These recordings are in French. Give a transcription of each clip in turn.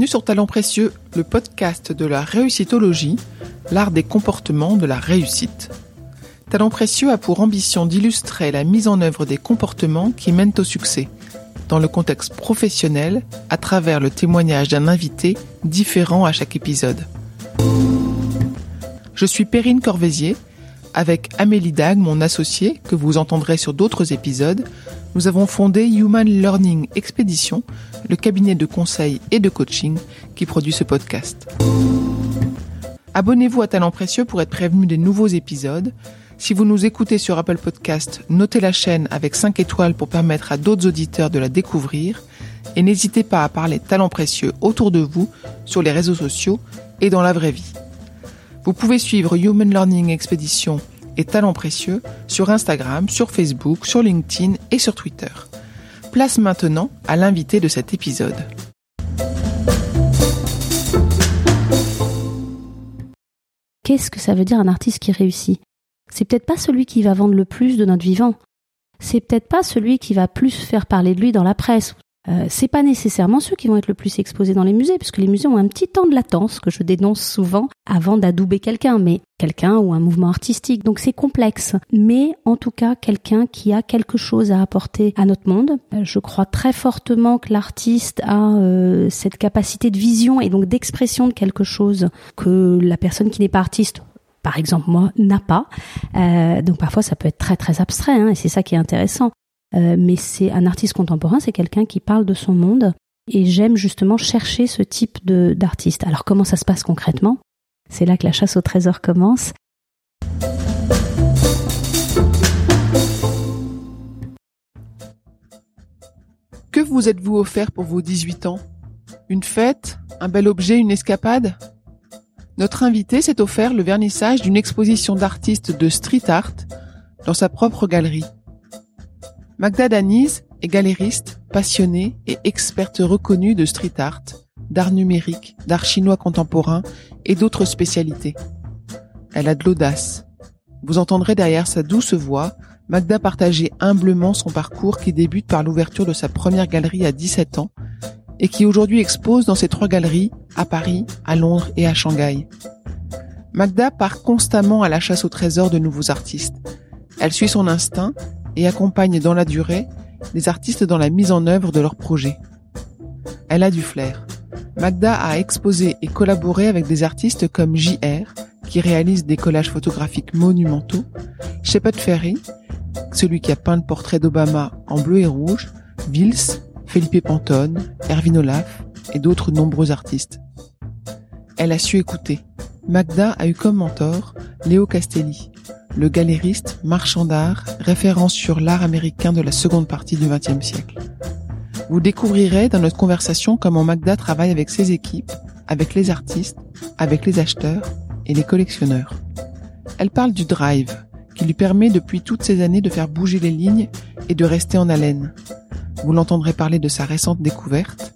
Bienvenue sur Talent Précieux, le podcast de la réussitologie, l'art des comportements de la réussite. Talent Précieux a pour ambition d'illustrer la mise en œuvre des comportements qui mènent au succès, dans le contexte professionnel, à travers le témoignage d'un invité différent à chaque épisode. Je suis Perrine Corvézier, avec Amélie Dag, mon associée, que vous entendrez sur d'autres épisodes, nous avons fondé Human Learning Expedition, le cabinet de conseil et de coaching qui produit ce podcast. Abonnez-vous à Talent Précieux pour être prévenu des nouveaux épisodes. Si vous nous écoutez sur Apple Podcast, notez la chaîne avec 5 étoiles pour permettre à d'autres auditeurs de la découvrir. Et n'hésitez pas à parler Talent Précieux autour de vous, sur les réseaux sociaux et dans la vraie vie. Vous pouvez suivre Human Learning Expedition et Talents Précieux sur Instagram, sur Facebook, sur LinkedIn et sur Twitter. Place maintenant à l'invité de cet épisode. Qu'est-ce que ça veut dire un artiste qui réussit? C'est peut-être pas celui qui va vendre le plus de notre vivant. C'est peut-être pas celui qui va plus faire parler de lui dans la presse euh, c'est pas nécessairement ceux qui vont être le plus exposés dans les musées, puisque les musées ont un petit temps de latence que je dénonce souvent avant d'adouber quelqu'un, mais quelqu'un ou un mouvement artistique. Donc c'est complexe, mais en tout cas quelqu'un qui a quelque chose à apporter à notre monde. Euh, je crois très fortement que l'artiste a euh, cette capacité de vision et donc d'expression de quelque chose que la personne qui n'est pas artiste par exemple moi, n'a pas. donc parfois ça peut être très très abstrait, hein, et c'est ça qui est intéressant. Euh, mais c'est un artiste contemporain, c'est quelqu'un qui parle de son monde. Et j'aime justement chercher ce type d'artiste. Alors comment ça se passe concrètement? C'est là que la chasse au trésor commence. Que vous êtes-vous offert pour vos 18 ans? Une fête? Un bel objet? Une escapade? Notre invité s'est offert le vernissage d'une exposition d'artistes de street art dans sa propre galerie. Magda Daniz est galériste, passionnée et experte reconnue de street art, d'art numérique, d'art chinois contemporain et d'autres spécialités. Elle a de l'audace. Vous entendrez derrière sa douce voix Magda partager humblement son parcours qui débute par l'ouverture de sa première galerie à 17 ans et qui aujourd'hui expose dans ses trois galeries à Paris, à Londres et à Shanghai. Magda part constamment à la chasse au trésor de nouveaux artistes. Elle suit son instinct et accompagne dans la durée les artistes dans la mise en œuvre de leurs projets. Elle a du flair. Magda a exposé et collaboré avec des artistes comme JR, qui réalise des collages photographiques monumentaux, Shepard Ferry, celui qui a peint le portrait d'Obama en bleu et rouge, Vils, Felipe Pantone, Erwin Olaf et d'autres nombreux artistes. Elle a su écouter. Magda a eu comme mentor Léo Castelli, le galériste, marchand d'art, référence sur l'art américain de la seconde partie du XXe siècle. Vous découvrirez dans notre conversation comment Magda travaille avec ses équipes, avec les artistes, avec les acheteurs et les collectionneurs. Elle parle du drive, qui lui permet depuis toutes ces années de faire bouger les lignes et de rester en haleine. Vous l'entendrez parler de sa récente découverte,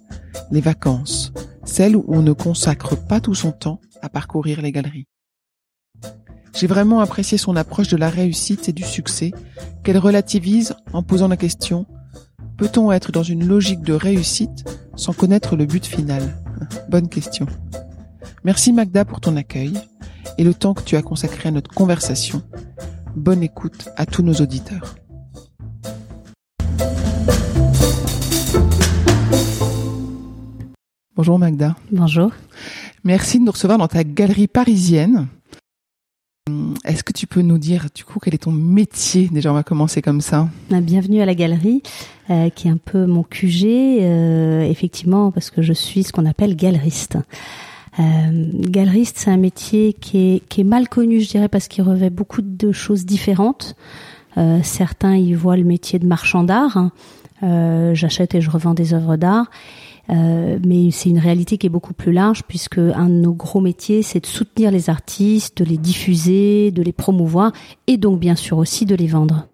les vacances, celles où on ne consacre pas tout son temps à parcourir les galeries. J'ai vraiment apprécié son approche de la réussite et du succès, qu'elle relativise en posant la question Peut-on être dans une logique de réussite sans connaître le but final? Bonne question. Merci Magda pour ton accueil et le temps que tu as consacré à notre conversation. Bonne écoute à tous nos auditeurs. Bonjour Magda. Bonjour. Merci de nous recevoir dans ta galerie parisienne. Est-ce que tu peux nous dire du coup quel est ton métier? Déjà, on va commencer comme ça. Ah, bienvenue à la galerie, euh, qui est un peu mon QG, euh, effectivement, parce que je suis ce qu'on appelle galeriste. Euh, galeriste, c'est un métier qui est, mal connu, je dirais, parce qu'il revêt beaucoup de choses différentes. Euh, certains y voient le métier de marchand d'art. Hein. J'achète et je revends des œuvres d'art. Euh, mais c'est une réalité qui est beaucoup plus large puisque un de nos gros métiers, c'est de soutenir les artistes, de les diffuser, de les promouvoir et donc bien sûr aussi de les vendre.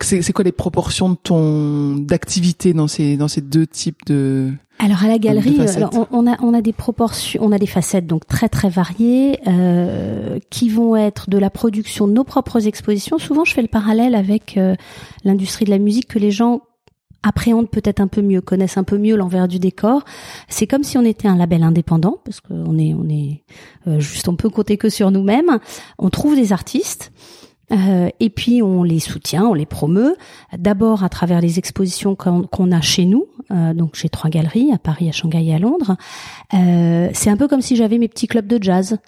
C'est quoi les proportions de ton d'activité dans ces dans ces deux types de alors à la galerie, on, a on a des proportions, on a des facettes donc très très variées euh, qui vont être de la production de nos propres expositions. Souvent, je fais le parallèle avec euh, l'industrie de la musique que les gens appréhendent peut-être un peu mieux, connaissent un peu mieux l'envers du décor. C'est comme si on était un label indépendant, parce qu'on est, on est euh, juste, on peut compter que sur nous-mêmes. On trouve des artistes. Euh, et puis on les soutient, on les promeut, d'abord à travers les expositions qu'on a chez nous, euh, donc j'ai trois galeries à Paris, à Shanghai et à Londres. c'est un peu comme si j'avais mes petits clubs de jazz,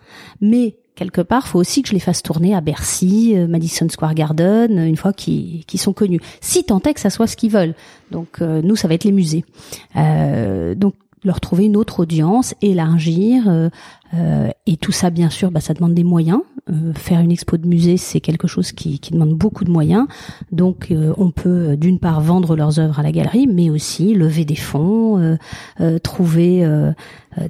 mais quelque part, faut aussi que je les fasse tourner à Bercy, euh, Madison Square Garden, une fois qu'ils sont connus. Si tant est que ça soit ce qu'ils veulent. Donc euh, nous, ça va être les musées. Euh, donc leur trouver une autre audience, élargir, euh, euh, et tout ça, bien sûr, bah, ça demande des moyens. Euh, faire une expo de musée, c'est quelque chose qui, qui, demande beaucoup de moyens. Donc, on peut d'une part vendre leurs œuvres à la galerie, mais aussi lever des fonds, trouver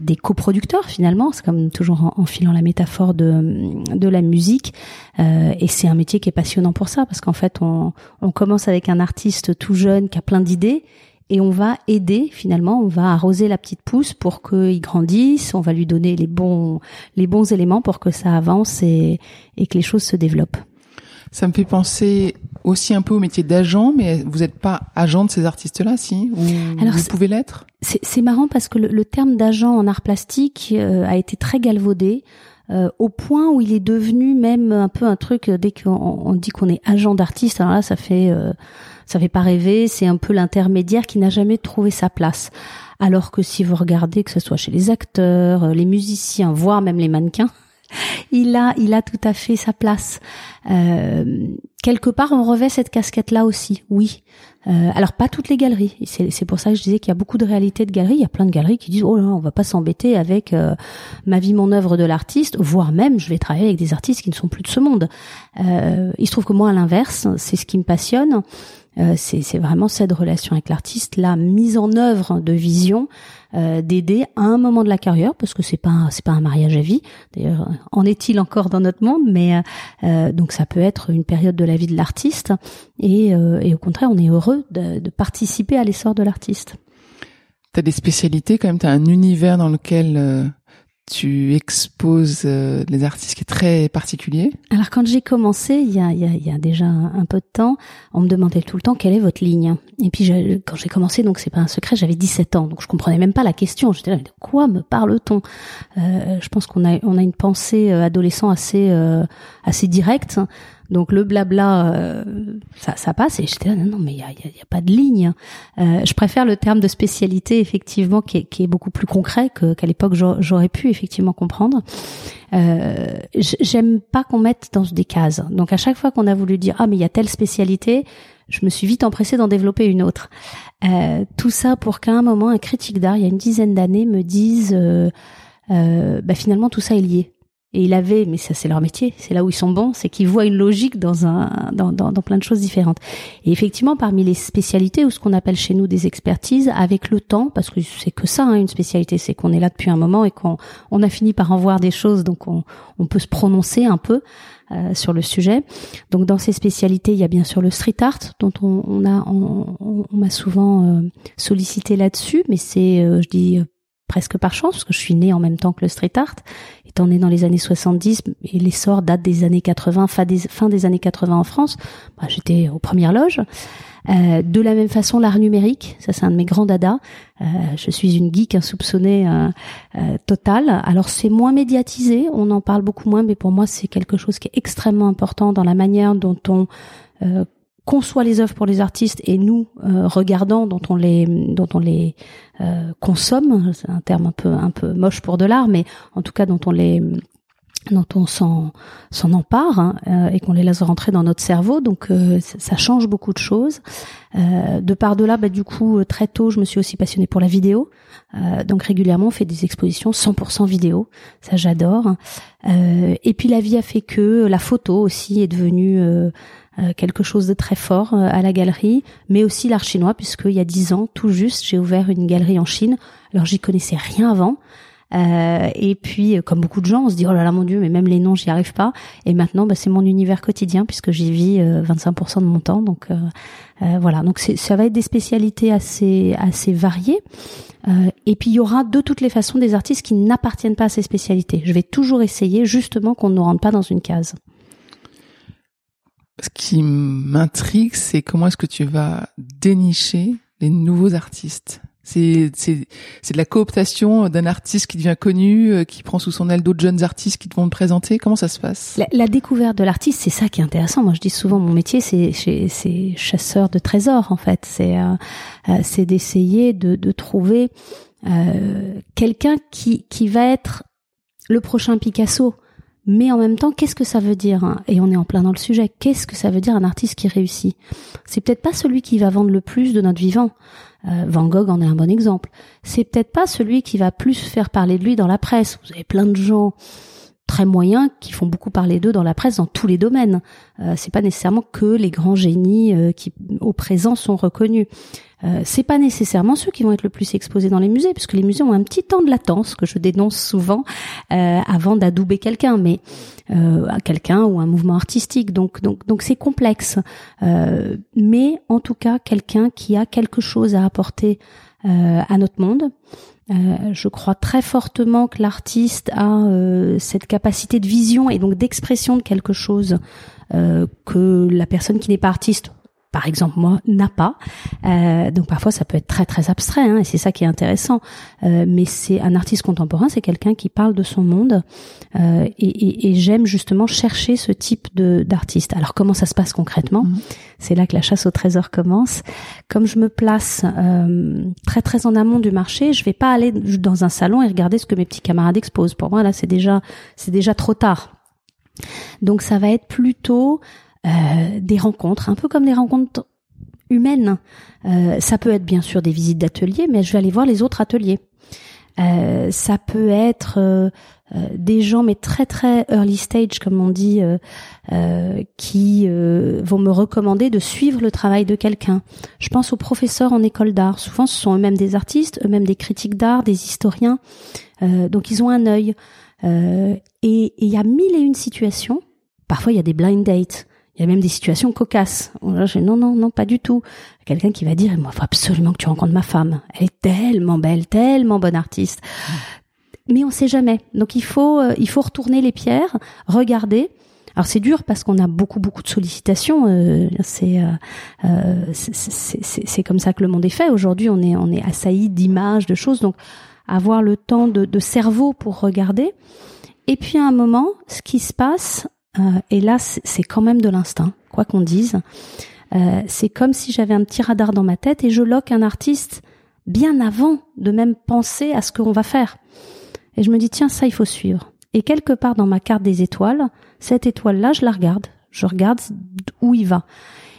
des coproducteurs. Finalement, c'est comme toujours en, en, filant la métaphore de de la musique. et c'est un métier qui est passionnant pour ça, parce qu'en fait, on, on commence avec un artiste tout jeune qui a plein d'idées et on va aider finalement, on va arroser la petite pousse pour qu'il grandisse, on va lui donner les bons les bons éléments pour que ça avance et, et que les choses se développent. Ça me fait penser aussi un peu au métier d'agent, mais vous n'êtes pas agent de ces artistes-là, si? Ou Alors, vous pouvez l'être? C'est marrant parce que le, terme d'agent en art plastique euh, a été très galvaudé. Euh, au point où il est devenu même un peu un truc euh, dès qu'on dit qu'on est agent d'artiste alors là ça fait euh, ça fait pas rêver c'est un peu l'intermédiaire qui n'a jamais trouvé sa place alors que si vous regardez que ce soit chez les acteurs les musiciens voire même les mannequins il a, il a tout à fait sa place. Euh, quelque part, on revêt cette casquette-là aussi, oui. Euh, alors pas toutes les galeries. C'est pour ça que je disais qu'il y a beaucoup de réalités de galeries. Il y a plein de galeries qui disent oh là, on va pas s'embêter avec euh, ma vie, mon œuvre de l'artiste, voire même je vais travailler avec des artistes qui ne sont plus de ce monde. Euh, il se trouve que moi, à l'inverse, c'est ce qui me passionne. Euh, c'est vraiment cette relation avec l'artiste, la mise en œuvre de vision, d'aider à un moment de la carrière, parce que c'est pas c'est pas un mariage à vie. D'ailleurs, en est-il encore dans notre monde? Mais donc ça peut être une période de la vie de l'artiste, et, au contraire, on est heureux de, de participer à l'essor de l'artiste. T'as des spécialités quand même, t'as un univers dans lequel tu exposes euh, les artistes qui est très particulier Alors quand j'ai commencé, il y a, il y a, il y a déjà un, peu de temps, on me demandait tout le temps quelle est votre ligne. Et puis quand j'ai commencé, donc c'est pas un secret, j'avais 17 ans, donc je comprenais même pas la question. J'étais là, de quoi me parle-t-on? Euh, Je pense qu'on a, on a une pensée euh, adolescent assez, euh, assez directe. Donc le blabla, euh, ça, ça passe. Et j'étais non, non, mais il y a, y a, pas de ligne. Euh, je préfère le terme de spécialité, effectivement, qui est, beaucoup plus concret que, qu'à l'époque j'aurais pu effectivement comprendre. Euh, J'aime pas qu'on mette dans des cases. Donc à chaque fois qu'on a voulu dire ah mais il y a telle spécialité, je me suis vite empressée d'en développer une autre. Euh, tout ça pour qu'à un moment un critique d'art, il y a une dizaine d'années, me dise bah finalement tout ça est lié. Et il avait, mais ça c'est leur métier, c'est là où ils sont bons, c'est qu'ils voient une logique dans un, dans, dans, plein de choses différentes. Et effectivement, parmi les spécialités ou ce qu'on appelle chez nous des expertises, avec le temps, parce que c'est que ça hein, une spécialité, c'est qu'on est là depuis un moment et qu'on on a fini par en voir des choses, donc on, on peut se prononcer un peu euh, sur le sujet. Donc dans ces spécialités, il y a bien sûr le street art dont on, on a, on, on m'a souvent euh, sollicité là-dessus, mais c'est, euh, je dis presque par chance, parce que je suis née en même temps que le street art, étant née dans les années 70, et l'essor date des années 80, fin des, fin des années 80 en France, bah, j'étais aux premières loges. Euh, de la même façon, l'art numérique, ça c'est un de mes grands dadas. Euh, je suis une geek insoupçonnée euh, euh totale. Alors c'est moins médiatisé, on en parle beaucoup moins, mais pour moi c'est quelque chose qui est extrêmement important dans la manière dont on conçoit les œuvres pour les artistes et nous euh, regardant dont on les dont on les euh, consomme c'est un terme un peu un peu moche pour de l'art mais en tout cas dont on les dont on s'en empare hein, euh, et qu'on les laisse rentrer dans notre cerveau. Donc ça change beaucoup de choses. De par de là bah, du coup très tôt je me suis aussi passionnée pour la vidéo. Donc régulièrement on fait des expositions 100% vidéo. Ça j'adore. Et puis la vie a fait que la photo aussi est devenue euh, quelque chose de très fort euh, à la galerie, mais aussi l'art chinois, puisqu'il y a dix ans, tout juste, j'ai ouvert une galerie en Chine. Alors j'y connaissais rien avant. Euh, et puis, comme beaucoup de gens, on se dit oh là là mon Dieu, mais même les noms, j'y arrive pas. Et maintenant, bah, c'est mon univers quotidien puisque j'y vis 25% de mon temps. Donc voilà, donc ça va être des spécialités assez assez variées. et puis il y aura de toutes les façons des artistes qui n'appartiennent pas à ces spécialités. Je vais toujours essayer justement qu'on ne rentre pas dans une case ce qui m'intrigue, c'est comment est-ce que tu vas dénicher les nouveaux artistes? C'est c'est de la cooptation d'un artiste qui devient connu, euh, qui prend sous son aile d'autres jeunes artistes qui vont le présenter. Comment ça se passe? La, découverte de l'artiste, c'est ça qui est intéressant. Moi, je dis souvent, mon métier, c'est c'est chasseur de trésors en fait. C'est euh, euh, c'est d'essayer de, de trouver euh, quelqu'un qui qui va être le prochain Picasso. Mais en même temps, qu'est-ce que ça veut dire hein? Et on est en plein dans le sujet. Qu'est-ce que ça veut dire un artiste qui réussit? C'est peut-être pas celui qui va vendre le plus de notre vivant. Euh, Van Gogh en est un bon exemple. C'est peut-être pas celui qui va plus faire parler de lui dans la presse. Vous avez plein de gens très moyens qui font beaucoup parler d'eux dans la presse dans tous les domaines. Euh, c'est pas nécessairement que les grands génies euh, qui au présent sont reconnus. Euh, c'est pas nécessairement ceux qui vont être le plus exposés dans les musées, puisque les musées ont un petit temps de latence que je dénonce souvent euh, avant d'adouber quelqu'un, mais euh, quelqu'un ou un mouvement artistique. Donc donc donc c'est complexe, euh, mais en tout cas quelqu'un qui a quelque chose à apporter à notre monde. Euh, je crois très fortement que l'artiste a euh, cette capacité de vision et donc d'expression de quelque chose euh, que la personne qui n'est pas artiste par exemple moi, n'a pas. Euh, donc parfois ça peut être très très abstrait, hein, et c'est ça qui est intéressant. Euh, mais c'est un artiste contemporain, c'est quelqu'un qui parle de son monde, euh, et, et, et j'aime justement chercher ce type de d'artiste. Alors comment ça se passe concrètement? Mhm. C'est là que la chasse au trésor commence. Comme je me place euh, très très en amont du marché, je vais pas aller dans un salon et regarder ce que mes petits camarades exposent. Pour moi là, c'est déjà c'est déjà trop tard. Donc ça va être plutôt euh, des rencontres, un peu comme des rencontres humaines. Euh, ça peut être bien sûr des visites d'ateliers, mais je vais aller voir les autres ateliers. Euh, ça peut être euh, euh, des gens, mais très très early stage, comme on dit, qui vont me recommander de suivre le travail de quelqu'un. Je pense aux professeurs en école d'art. Souvent, ce sont eux-mêmes des artistes, eux-mêmes des critiques d'art, des historiens. donc, ils ont un œil. et il y a mille et une situations. Parfois, il y a des blind dates. Il y a même des situations cocasses. non, non, non, pas du tout. Quelqu'un qui va dire, moi, faut absolument que tu rencontres ma femme. Elle est tellement belle, tellement bonne artiste. Mais on sait jamais. Donc il faut, euh, il faut retourner les pierres, regarder. Alors c'est dur parce qu'on a beaucoup beaucoup de sollicitations. Euh, c'est euh, c'est comme ça que le monde est fait. Aujourd'hui, on est on est assailli d'images, de choses. Donc avoir le temps de, de cerveau pour regarder. Et puis à un moment, ce qui se passe, euh, et là, c'est quand même de l'instinct, quoi qu'on dise. Euh, c'est comme si j'avais un petit radar dans ma tête et je loque un artiste bien avant de même penser à ce qu'on va faire. Et je me dis, tiens, ça, il faut suivre. Et quelque part dans ma carte des étoiles, cette étoile-là, je la regarde. Je regarde où il va.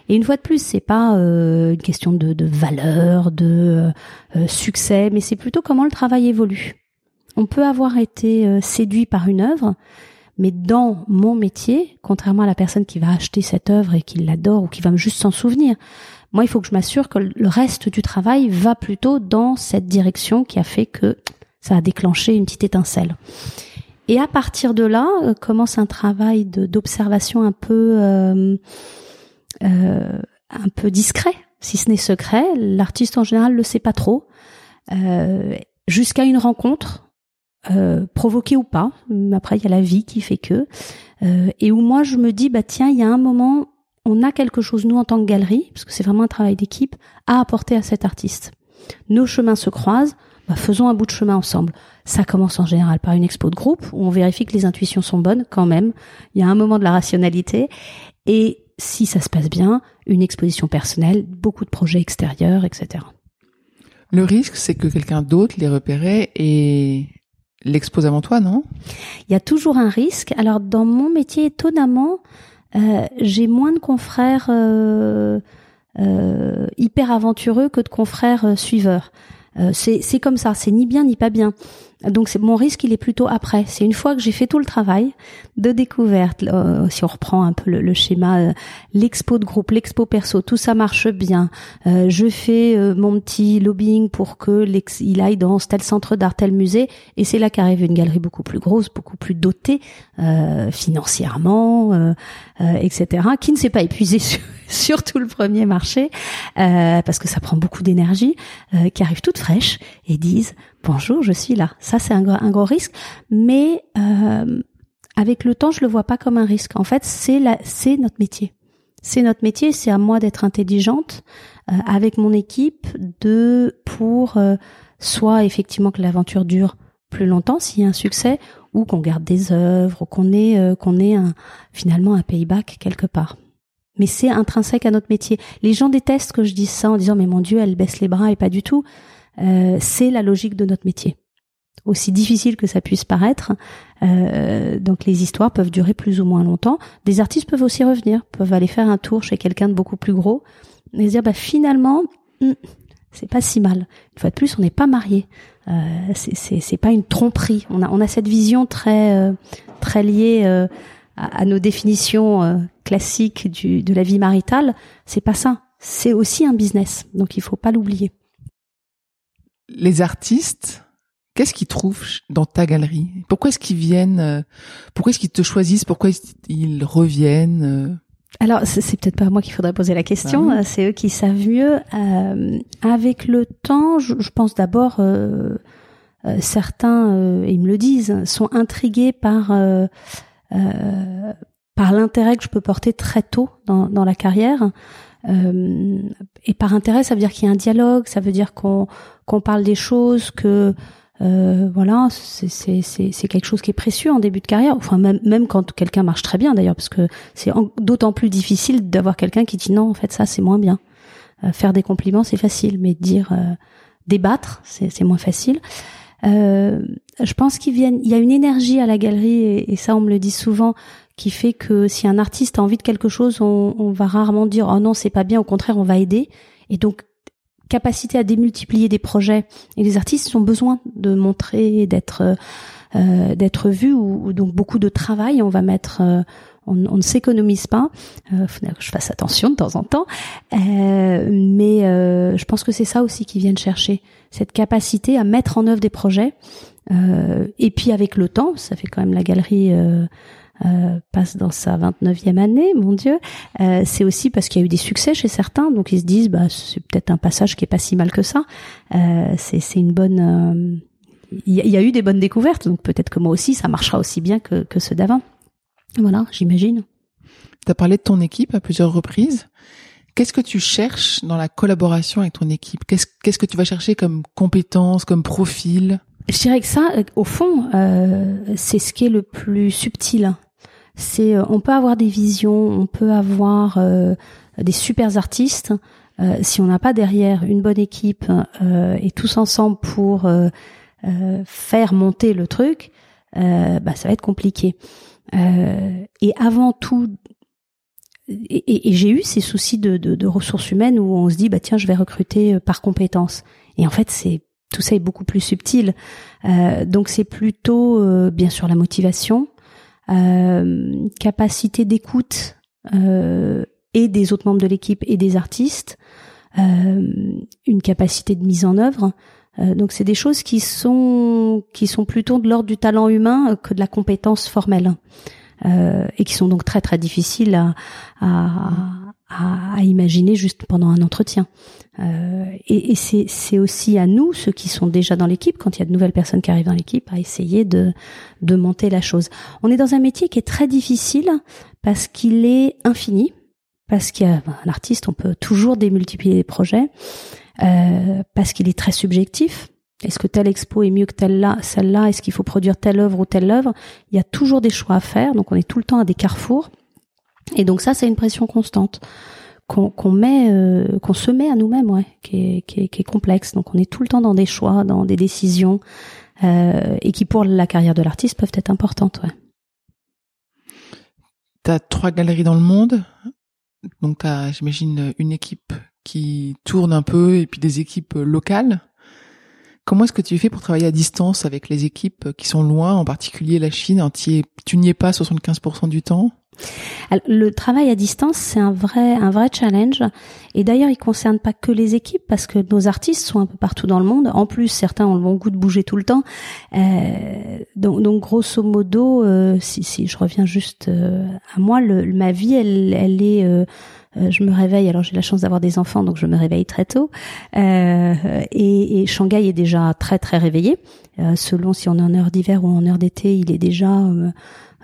Et une fois de plus, c'est pas euh, une question de, de valeur, de succès, mais c'est plutôt comment le travail évolue. On peut avoir été séduit par une œuvre, mais dans mon métier, contrairement à la personne qui va acheter cette œuvre et qui l'adore ou qui va juste s'en souvenir, moi, il faut que je m'assure que le reste du travail va plutôt dans cette direction qui a fait que ça a déclenché une petite étincelle. Et à partir de là, euh, commence un travail d'observation un peu euh, euh, un peu discret, si ce n'est secret. L'artiste en général le sait pas trop, euh, jusqu'à une rencontre euh, provoqué ou pas. Après, il y a la vie qui fait que. Euh, et où moi, je me dis, bah tiens, il y a un moment, on a quelque chose, nous, en tant que galerie, parce que c'est vraiment un travail d'équipe, à apporter à cet artiste. Nos chemins se croisent, bah, faisons un bout de chemin ensemble. Ça commence en général par une expo de groupe, où on vérifie que les intuitions sont bonnes quand même. Il y a un moment de la rationalité. Et si ça se passe bien, une exposition personnelle, beaucoup de projets extérieurs, etc. Le risque, c'est que quelqu'un d'autre les repérait et l'expose avant toi, non? Il y a toujours un risque. Alors dans mon métier, étonnamment, euh, j'ai moins de confrères euh, euh, hyper aventureux que de confrères euh, suiveurs. C'est comme ça, c'est ni bien ni pas bien. Donc c'est mon risque, il est plutôt après. C'est une fois que j'ai fait tout le travail de découverte. Euh, si on reprend un peu le, schéma, euh, l'expo de groupe, l'expo perso, tout ça marche bien. Euh, je fais mon petit lobbying pour que il aille dans tel centre d'art, tel musée, et c'est là qu'arrive une galerie beaucoup plus grosse, beaucoup plus dotée financièrement, etc., qui ne s'est pas épuisée sur, tout le premier marché parce que ça prend beaucoup d'énergie, qui arrive toute fraîche et disent bonjour, je suis là. Ça, c'est un, un, gros risque, mais euh, avec le temps, je le vois pas comme un risque. En fait, c'est c'est notre métier. C'est notre métier, c'est à moi d'être intelligente euh, avec mon équipe de pour euh, soit effectivement que l'aventure dure plus longtemps s'il y a un succès ou qu'on garde des œuvres, qu'on ait euh, qu'on ait un, finalement un payback quelque part. Mais c'est intrinsèque à notre métier. Les gens détestent que je dise ça en disant mais mon Dieu elle baisse les bras et pas du tout. c'est la logique de notre métier aussi difficile que ça puisse paraître. Euh, donc les histoires peuvent durer plus ou moins longtemps. Des artistes peuvent aussi revenir, peuvent aller faire un tour chez quelqu'un de beaucoup plus gros et se dire bah finalement hmm, c'est pas si mal. Une fois de plus, on n'est pas marié. Euh, c'est pas une tromperie. On a on a cette vision très euh, très liée euh, à, à, nos définitions euh, classiques du, de la vie maritale. C'est pas ça. C'est aussi un business. Donc il faut pas l'oublier. Les artistes Qu'est-ce qu'ils trouvent dans ta galerie? Pourquoi est-ce qu'ils viennent euh, Pourquoi est-ce qu'ils te choisissent? Pourquoi ils reviennent euh? alors, c'est peut-être pas à moi qu'il faudrait poser la question, bah c'est eux qui savent mieux. Euh, avec le temps, je, pense d'abord, euh, certains, ils me le disent, sont intrigués par par l'intérêt que je peux porter très tôt dans, dans la carrière. et par intérêt, ça veut dire qu'il y a un dialogue, ça veut dire qu'on qu'on parle des choses, que euh, voilà, c'est quelque chose qui est précieux en début de carrière. Enfin, même, même quand quelqu'un marche très bien d'ailleurs, parce que c'est d'autant plus difficile d'avoir quelqu'un qui dit non, en fait, ça c'est moins bien. Euh, faire des compliments, c'est facile, mais dire euh, débattre, c'est moins facile. Je pense qu'il viennent. Il y a une énergie à la galerie, et, ça, on me le dit souvent, qui fait que si un artiste a envie de quelque chose, on, on va rarement dire oh non, c'est pas bien. Au contraire, on va aider. Et donc capacité à démultiplier des projets et les artistes ont besoin de montrer d'être euh, d'être vus ou, donc beaucoup de travail on va mettre euh, on, ne s'économise pas. Euh, faut que je fasse attention de temps en temps. Euh, mais euh, je pense que c'est ça aussi qu'ils viennent chercher. Cette capacité à mettre en œuvre des projets. Et puis avec le temps ça fait quand même la galerie euh, passe dans sa 29e année, mon Dieu, euh, c'est aussi parce qu'il y a eu des succès chez certains, donc ils se disent bah c'est peut-être un passage qui est pas si mal que ça. Euh, c'est une bonne euh, il y, a eu des bonnes découvertes, donc peut-être que moi aussi ça marchera aussi bien que, que ceux d'avant. Voilà, j'imagine. Tu as parlé de ton équipe à plusieurs reprises. Qu'est-ce que tu cherches dans la collaboration avec ton équipe? Qu'est-ce qu'est-ce que tu vas chercher comme compétences, comme profil? Je dirais que ça, au fond, euh, c'est ce qui est le plus subtil c'est euh, on peut avoir des visions, on peut avoir euh, des super artistes. Euh, si on n'a pas derrière une bonne équipe et tous ensemble pour faire monter le truc, bah, ça va être compliqué. Et avant tout, et, et, j'ai eu ces soucis de, de, de, ressources humaines où on se dit bah tiens je vais recruter par compétence. Et en fait c'est tout ça est beaucoup plus subtil. donc c'est plutôt bien sûr la motivation, euh, capacité d'écoute euh, et des autres membres de l'équipe et des artistes, euh, une capacité de mise en œuvre. Donc c'est des choses qui sont qui sont plutôt de l'ordre du talent humain que de la compétence formelle et qui sont donc très très difficiles à, à, à, à imaginer juste pendant un entretien. Euh, et, et c'est aussi à nous, ceux qui sont déjà dans l'équipe, quand il y a de nouvelles personnes qui arrivent dans l'équipe, à essayer de, de monter la chose. On est dans un métier qui est très difficile parce qu'il est infini, parce qu'il y a un artiste, on peut toujours démultiplier les projets, euh, parce qu'il est très subjectif. Est-ce que telle expo est mieux que telle-là, celle-là? Est-ce qu'il faut produire telle œuvre ou telle œuvre? Il y a toujours des choix à faire, donc on est tout le temps à des carrefours. Et donc ça, c'est une pression constante qu'on met, euh, qu'on se met à nous-mêmes, ouais, qui est, qui, est, qui est, complexe. Donc on est tout le temps dans des choix, dans des décisions, euh, et qui pour la carrière de l'artiste peuvent être importantes, ouais. T'as trois galeries dans le monde, donc t'as, j'imagine, une équipe qui tourne un peu et puis des équipes locales. Comment est-ce que tu fais pour travailler à distance avec les équipes qui sont loin, en particulier la Chine Tu n'y es pas 75% du temps? Le travail à distance, c'est un vrai, un vrai challenge. Et d'ailleurs, il concerne pas que les équipes parce que nos artistes sont un peu partout dans le monde. En plus, certains ont le bon goût de bouger tout le temps. Euh, donc, grosso modo, euh, si, si je reviens juste euh, à moi, ma vie, elle, elle est euh, je me réveille, alors j'ai la chance d'avoir des enfants, donc je me réveille très tôt. Euh, et, et, Shanghai est déjà très très réveillé. selon si on est en heure d'hiver ou en heure d'été, il est déjà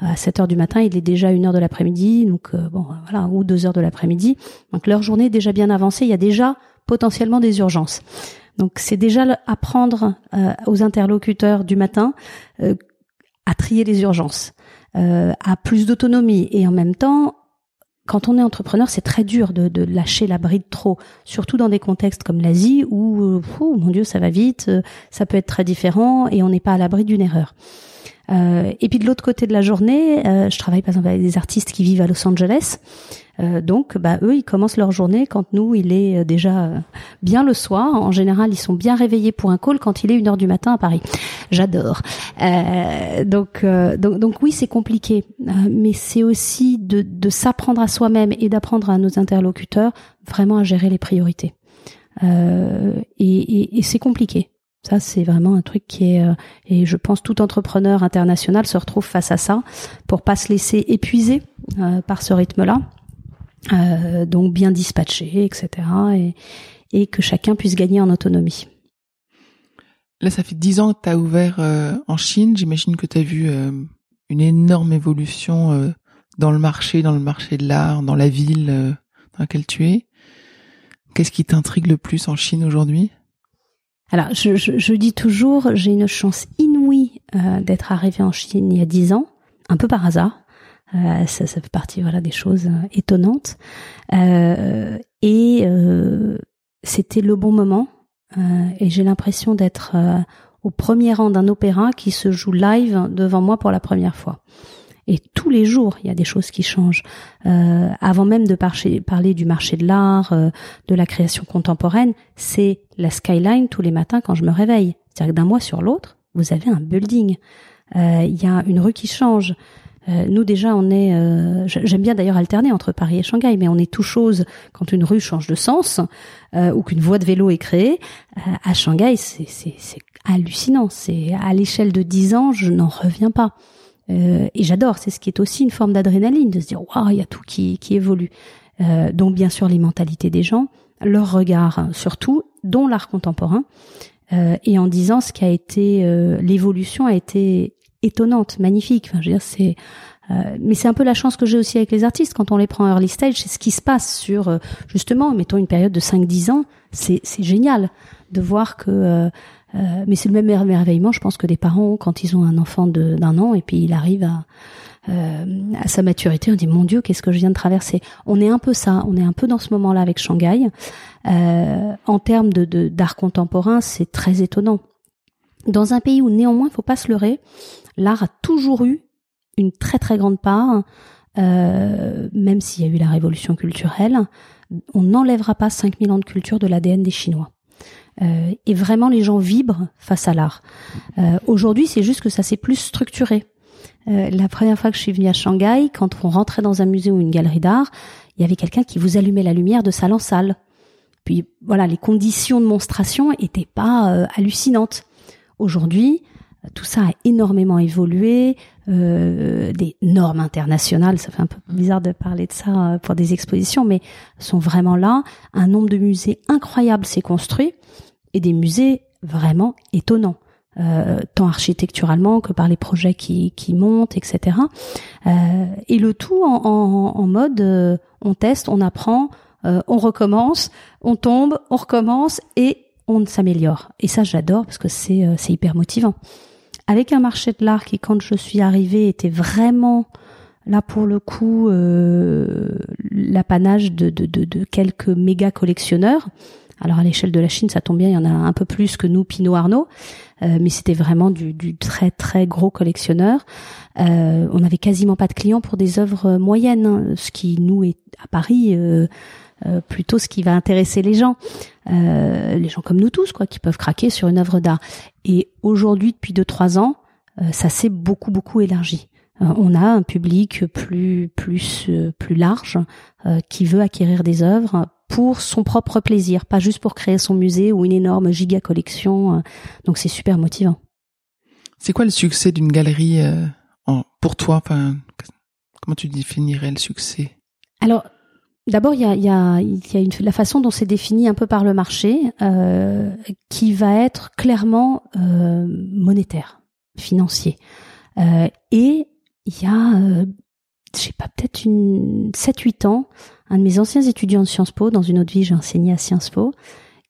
À 7 heures du matin, il est déjà une heure de l'après-midi, donc bon, voilà, ou deux heures de l'après-midi. Donc leur journée est déjà bien avancée. Il y a déjà potentiellement des urgences. Donc c'est déjà apprendre aux interlocuteurs du matin à trier les urgences, à plus d'autonomie et en même temps quand on est entrepreneur, c'est très dur de, lâcher la bride trop, surtout dans des contextes comme l'Asie où, euh, mon Dieu, ça va vite, euh, ça peut être très différent et on n'est pas à l'abri d'une erreur. Euh, et puis de l'autre côté de la journée, je travaille par exemple avec des artistes qui vivent à Los Angeles. Euh, donc, bah, eux, ils commencent leur journée quand nous, il est déjà bien le soir. En général, ils sont bien réveillés pour un call quand il est une heure du matin à Paris. J'adore. donc, donc, oui, c'est compliqué, mais c'est aussi de, s'apprendre à soi-même et d'apprendre à nos interlocuteurs vraiment à gérer les priorités. et, c'est compliqué. Ça, c'est vraiment un truc qui est, euh, et je pense tout entrepreneur international se retrouve face à ça pour pas se laisser épuiser euh, par ce rythme-là. Euh, donc bien dispatché, etc. Et, et, que chacun puisse gagner en autonomie. Là, ça fait dix ans que tu as ouvert en Chine. J'imagine que tu as vu une énorme évolution dans le marché, dans le marché de l'art, dans la ville dans laquelle tu es. Qu'est-ce qui t'intrigue le plus en Chine aujourd'hui? Alors, je, je, je, dis toujours, j'ai une chance inouïe euh, d'être arrivée en Chine il y a dix ans, un peu par hasard. Euh, ça, ça fait partie voilà des choses euh, étonnantes. Euh, et euh, c'était le bon moment. et j'ai l'impression d'être au premier rang d'un opéra qui se joue live devant moi pour la première fois. Et tous les jours, il y a des choses qui changent. Euh, avant même de parler du marché de l'art, euh, de la création contemporaine, c'est la skyline tous les matins quand je me réveille. C'est-à-dire que d'un mois sur l'autre, vous avez un building. Il y a une rue qui change. Nous déjà, on est. J'aime bien d'ailleurs alterner entre Paris et Shanghai, mais on est tout chose quand une rue change de sens ou qu'une voie de vélo est créée. à Shanghai, c'est hallucinant. C'est à l'échelle de 10 ans, je n'en reviens pas. Euh, et j'adore, c'est ce qui est aussi une forme d'adrénaline, de se dire, waouh, il y a tout qui, qui évolue. Euh, donc bien sûr les mentalités des gens, leur regard surtout, dont l'art contemporain, euh, et en disant ce qui a été, euh, l'évolution a été étonnante, magnifique. Enfin, je veux dire, c'est, euh, mais c'est un peu la chance que j'ai aussi avec les artistes quand on les prend en early stage, c'est ce qui se passe sur justement, mettons une période de 5-10 ans, c'est génial de voir que euh, mais c'est le même merveillement, je pense, que des parents quand ils ont un enfant d'un an et puis il arrive à, euh, à sa maturité, on dit mon Dieu, qu'est-ce que je viens de traverser? On est un peu ça, on est un peu dans ce moment-là avec Shanghai. Euh, en termes de d'art contemporain, c'est très étonnant. Dans un pays où néanmoins, faut pas se leurrer, l'art a toujours eu une très très grande part, euh, même s'il y a eu la révolution culturelle, on n'enlèvera pas 5000 ans de culture de l'ADN des Chinois. Euh, et vraiment les gens vibrent face à l'art. Euh, Aujourd'hui, c'est juste que ça s'est plus structuré. La première fois que je suis venue à Shanghai, quand on rentrait dans un musée ou une galerie d'art, il y avait quelqu'un qui vous allumait la lumière de salle en salle. Puis voilà, les conditions de monstration étaient pas hallucinantes. Aujourd'hui, tout ça a énormément évolué, euh, des normes internationales, ça fait un peu bizarre de parler de ça euh, pour des expositions, mais sont vraiment là. Un nombre de musées incroyable s'est construit et des musées vraiment étonnants. Euh, tant architecturalement que par les projets qui, qui montent, etc. Euh, et le tout en, en, en mode euh, on teste, on apprend, euh, on recommence, on tombe, on recommence et on s'améliore. Et ça, j'adore parce que c'est c'est hyper motivant. Avec un marché de l'art qui, quand je suis arrivée, était vraiment là pour le coup l'apanage de, quelques méga collectionneurs. Alors à l'échelle de la Chine, ça tombe bien, il y en a un peu plus que nous, Pinot Arnaud, euh, mais c'était vraiment du, très très gros collectionneur. Euh, on n'avait quasiment pas de clients pour des œuvres moyennes, hein, ce qui nous est à Paris euh, euh, plutôt ce qui va intéresser les gens, euh, les gens comme nous tous, quoi, qui peuvent craquer sur une œuvre d'art. Et aujourd'hui, depuis deux trois ans, ça s'est beaucoup beaucoup élargi on a un public plus plus plus large qui veut acquérir des œuvres pour son propre plaisir, pas juste pour créer son musée ou une énorme giga collection. Euh. Donc c'est super motivant. C'est quoi le succès d'une galerie euh, pour toi? Enfin, Comment tu définirais le succès? Alors, d'abord, il y a, y a, y a une, la façon dont c'est défini un peu par le marché, euh, qui va être clairement monétaire, financier. et il y a, euh, je sais pas, peut-être une 7-8 ans, un de mes anciens étudiants de Sciences Po, dans une autre vie, j'ai enseigné à Sciences Po,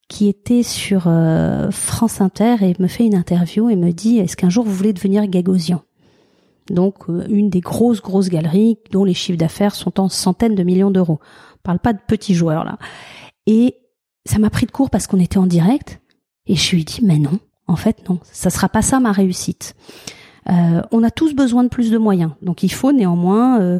qui était sur euh, France Inter et me fait une interview et me dit est-ce qu'un jour vous voulez devenir Gagosian? Donc euh, une des grosses grosses galeries dont les chiffres d'affaires sont en centaines de millions d'euros. On parle pas de petits joueurs là. Et ça m'a pris de court parce qu'on était en direct et je lui ai dit mais non, en fait non, ça sera pas ça ma réussite. Euh, on a tous besoin de plus de moyens, donc il faut néanmoins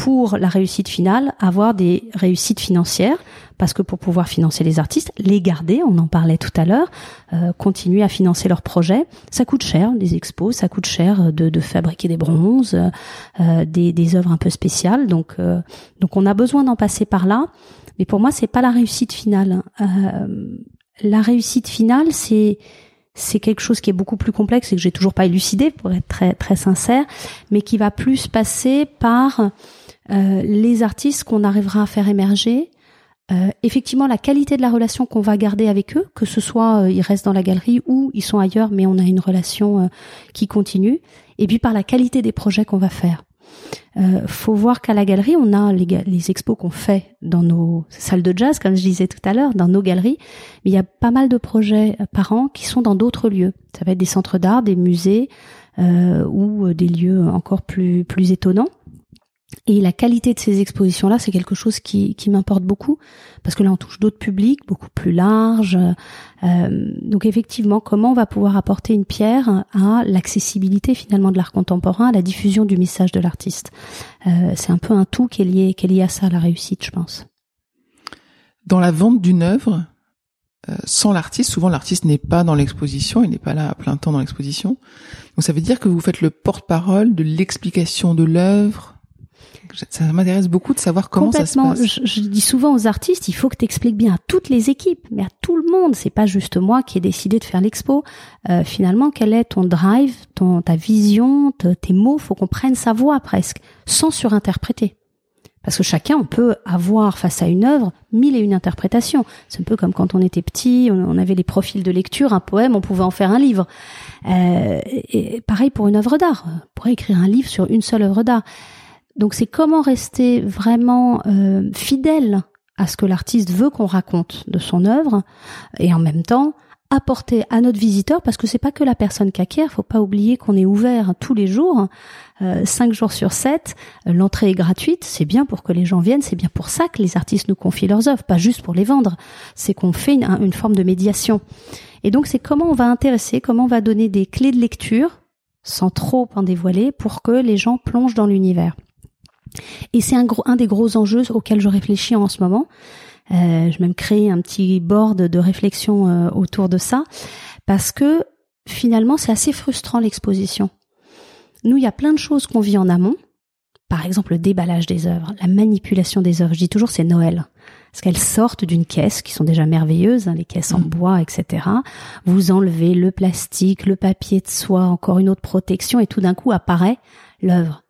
pour la réussite finale, avoir des réussites financières, parce que pour pouvoir financer les artistes, les garder, on en parlait tout à l'heure, euh, continuer à financer leurs projets, ça coûte cher, les expos, ça coûte cher de, de fabriquer des bronzes, euh, des, des œuvres un peu spéciales, donc euh, donc on a besoin d'en passer par là, mais pour moi c'est pas la réussite finale. Euh, la réussite finale, c'est c'est quelque chose qui est beaucoup plus complexe et que j'ai toujours pas élucidé pour être très très sincère, mais qui va plus passer par euh, les artistes qu'on arrivera à faire émerger, euh, effectivement la qualité de la relation qu'on va garder avec eux, que ce soit euh, ils restent dans la galerie ou ils sont ailleurs, mais on a une relation qui continue, et puis par la qualité des projets qu'on va faire. Euh, faut voir qu'à la galerie, on a les, expos qu'on fait dans nos salles de jazz, comme je disais tout à l'heure, dans nos galeries. Mais il y a pas mal de projets par an qui sont dans d'autres lieux. Ça va être des centres d'art, des musées euh, ou des lieux encore plus plus étonnants. Et la qualité de ces expositions-là, c'est quelque chose qui, qui m'importe beaucoup, parce que là, on touche d'autres publics, beaucoup plus larges. Euh, donc effectivement, comment on va pouvoir apporter une pierre à l'accessibilité finalement de l'art contemporain, à la diffusion du message de l'artiste? Euh, C'est un peu un tout qui est, lié, qui est lié à ça, la réussite, je pense. Dans la vente d'une œuvre, euh, sans l'artiste, souvent l'artiste n'est pas dans l'exposition, il n'est pas là à plein temps dans l'exposition. Donc ça veut dire que vous faites le porte-parole de l'explication de l'œuvre, ça m'intéresse beaucoup de savoir comment ça se passe. Je, je, dis souvent aux artistes, il faut que tu expliques bien à toutes les équipes, mais à tout le monde. C'est pas juste moi qui ai décidé de faire l'expo. Euh, finalement, quel est ton drive, ton ta vision, tes mots? Faut qu'on prenne sa voix presque, sans surinterpréter. Parce que chacun, on peut avoir face à une œuvre mille et une interprétations. C'est un peu comme quand on était petit, on, avait les profils de lecture, un poème, on pouvait en faire un livre. Euh, et pareil pour une œuvre d'art. On pourrait écrire un livre sur une seule œuvre d'art. Donc c'est comment rester vraiment euh, fidèle à ce que l'artiste veut qu'on raconte de son œuvre et en même temps apporter à notre visiteur parce que c'est pas que la personne qui acquiert, faut pas oublier qu'on est ouvert tous les jours, euh, cinq jours sur sept, l'entrée est gratuite, c'est bien pour que les gens viennent, c'est bien pour ça que les artistes nous confient leurs œuvres, pas juste pour les vendre, c'est qu'on fait une, une forme de médiation. Et donc c'est comment on va intéresser, comment on va donner des clés de lecture sans trop en dévoiler pour que les gens plongent dans l'univers. Et c'est un, gros, un des gros enjeux auxquels je réfléchis en ce moment. Euh, je même créé un petit board de réflexion euh, autour de ça, parce que finalement c'est assez frustrant l'exposition. Nous, il y a plein de choses qu'on vit en amont. Par exemple, le déballage des œuvres, la manipulation des œuvres. Je dis toujours c'est Noël. Parce qu'elles sortent d'une caisse, qui sont déjà merveilleuses, hein, les caisses en mmh. bois, etc. Vous enlevez le plastique, le papier de soie, encore une autre protection, et tout d'un coup apparaît l'œuvre.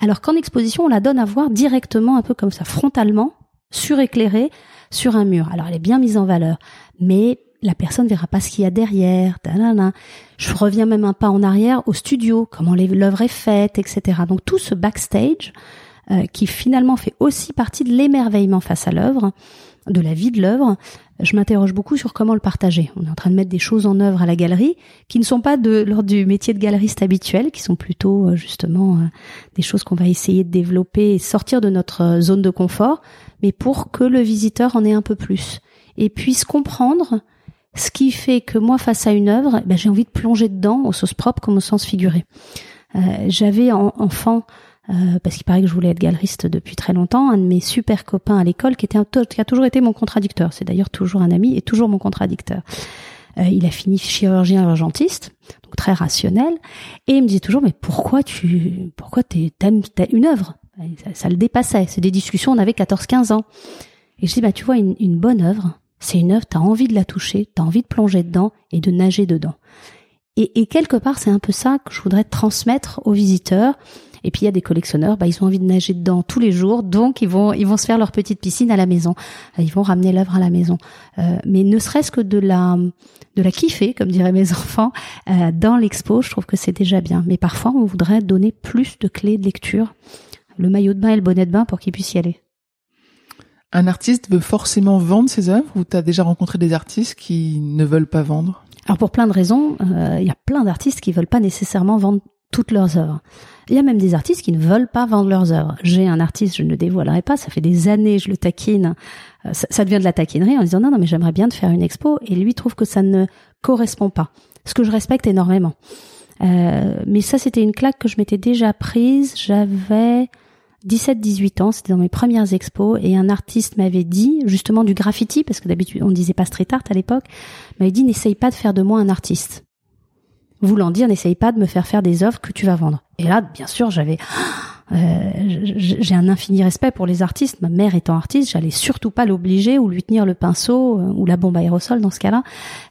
Alors qu'en exposition, on la donne à voir directement, un peu comme ça, frontalement, suréclairée sur un mur. Alors elle est bien mise en valeur, mais la personne verra pas ce qu'il y a derrière. Je reviens même un pas en arrière au studio, comment l'œuvre est faite, etc. Donc tout ce backstage euh, qui finalement fait aussi partie de l'émerveillement face à l'œuvre, de la vie de l'œuvre, je m'interroge beaucoup sur comment le partager. On est en train de mettre des choses en œuvre à la galerie qui ne sont pas de l'ordre du métier de galeriste habituel, qui sont plutôt euh, justement euh, des choses qu'on va essayer de développer et sortir de notre euh, zone de confort, mais pour que le visiteur en ait un peu plus et puisse comprendre ce qui fait que moi, face à une œuvre, ben, j'ai envie de plonger dedans au sens propre comme au sens figuré. J'avais en, enfant euh, parce qu'il paraît que je voulais être galeriste depuis très longtemps. Un de mes super copains à l'école qui qui a toujours été mon contradicteur. C'est d'ailleurs toujours un ami et toujours mon contradicteur. Euh, il a fini chirurgien urgentiste, donc très rationnel, et il me disait toujours mais pourquoi tu pourquoi t'aimes une œuvre? Ça, ça, le dépassait. C'est des discussions. On avait 14-15 ans. Et je dis bah tu vois une, une bonne œuvre, c'est une œuvre. T'as envie de la toucher, t'as envie de plonger dedans et de nager dedans. Et, et quelque part, c'est un peu ça que je voudrais transmettre aux visiteurs Et puis il y a des collectionneurs, bah, ils ont envie de nager dedans tous les jours, donc ils vont ils vont se faire leur petite piscine à la maison. Ils vont ramener l'œuvre à la maison. Euh, mais ne serait-ce que de la de la kiffer, comme diraient mes enfants, euh, dans l'expo, je trouve que c'est déjà bien. Mais parfois, on voudrait donner plus de clés de lecture, le maillot de bain et le bonnet de bain pour qu'ils puissent y aller. Un artiste veut forcément vendre ses œuvres ou tu as déjà rencontré des artistes qui ne veulent pas vendre? Alors pour plein de raisons, euh, il y a plein d'artistes qui veulent pas nécessairement vendre toutes leurs œuvres. Il y a même des artistes qui ne veulent pas vendre leurs œuvres. J'ai un artiste, je ne le dévoilerai pas, ça fait des années, je le taquine. Euh, ça, devient de la taquinerie en disant non, non, mais j'aimerais bien te faire une expo. Et lui trouve que ça ne correspond pas. Ce que je respecte énormément. Euh, mais ça, c'était une claque que je m'étais déjà prise. J'avais 17-18 ans, c'était dans mes premières expos, et un artiste m'avait dit, justement du graffiti, parce que d'habitude on disait pas street art à l'époque, m'avait dit n'essaye pas de faire de moi un artiste. Voulant dire n'essaye pas de me faire faire des œuvres que tu vas vendre. Et là, bien sûr, j'avais euh, j'ai un infini respect pour les artistes. Ma mère étant artiste, j'allais surtout pas l'obliger ou lui tenir le pinceau euh, ou la bombe aérosol dans ce cas-là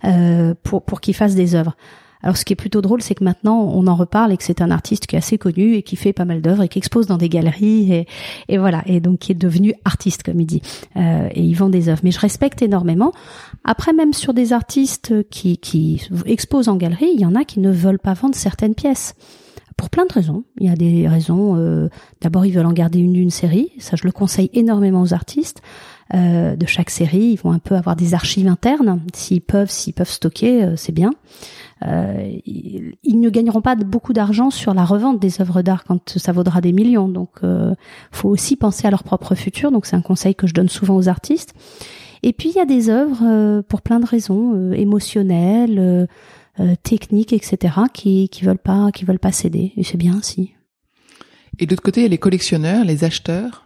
euh, pour pour qu'il fasse des œuvres. Alors ce qui est plutôt drôle, c'est que maintenant on en reparle et que c'est un artiste qui est assez connu et qui fait pas mal d'œuvres et qui expose dans des galeries et, voilà et donc qui est devenu artiste comme il dit euh, et il vend des œuvres. Mais je respecte énormément. Après même sur des artistes qui, qui exposent en galerie, il y en a qui ne veulent pas vendre certaines pièces pour plein de raisons. Il y a des raisons. Euh, D'abord, ils veulent en garder une d'une série. Ça, je le conseille énormément aux artistes. Euh, de chaque série, ils vont un peu avoir des archives internes. S'ils peuvent, s'ils peuvent stocker, euh, c'est bien. Euh, ils, ne gagneront pas beaucoup d'argent sur la revente des œuvres d'art quand ça vaudra des millions. Donc, euh, faut aussi penser à leur propre futur. Donc, c'est un conseil que je donne souvent aux artistes. Et puis, il y a des œuvres euh, pour plein de raisons émotionnelles, techniques, etc., qui qui veulent pas qui veulent pas céder. Et c'est bien si. Et de l'autre côté, il y a les collectionneurs, les acheteurs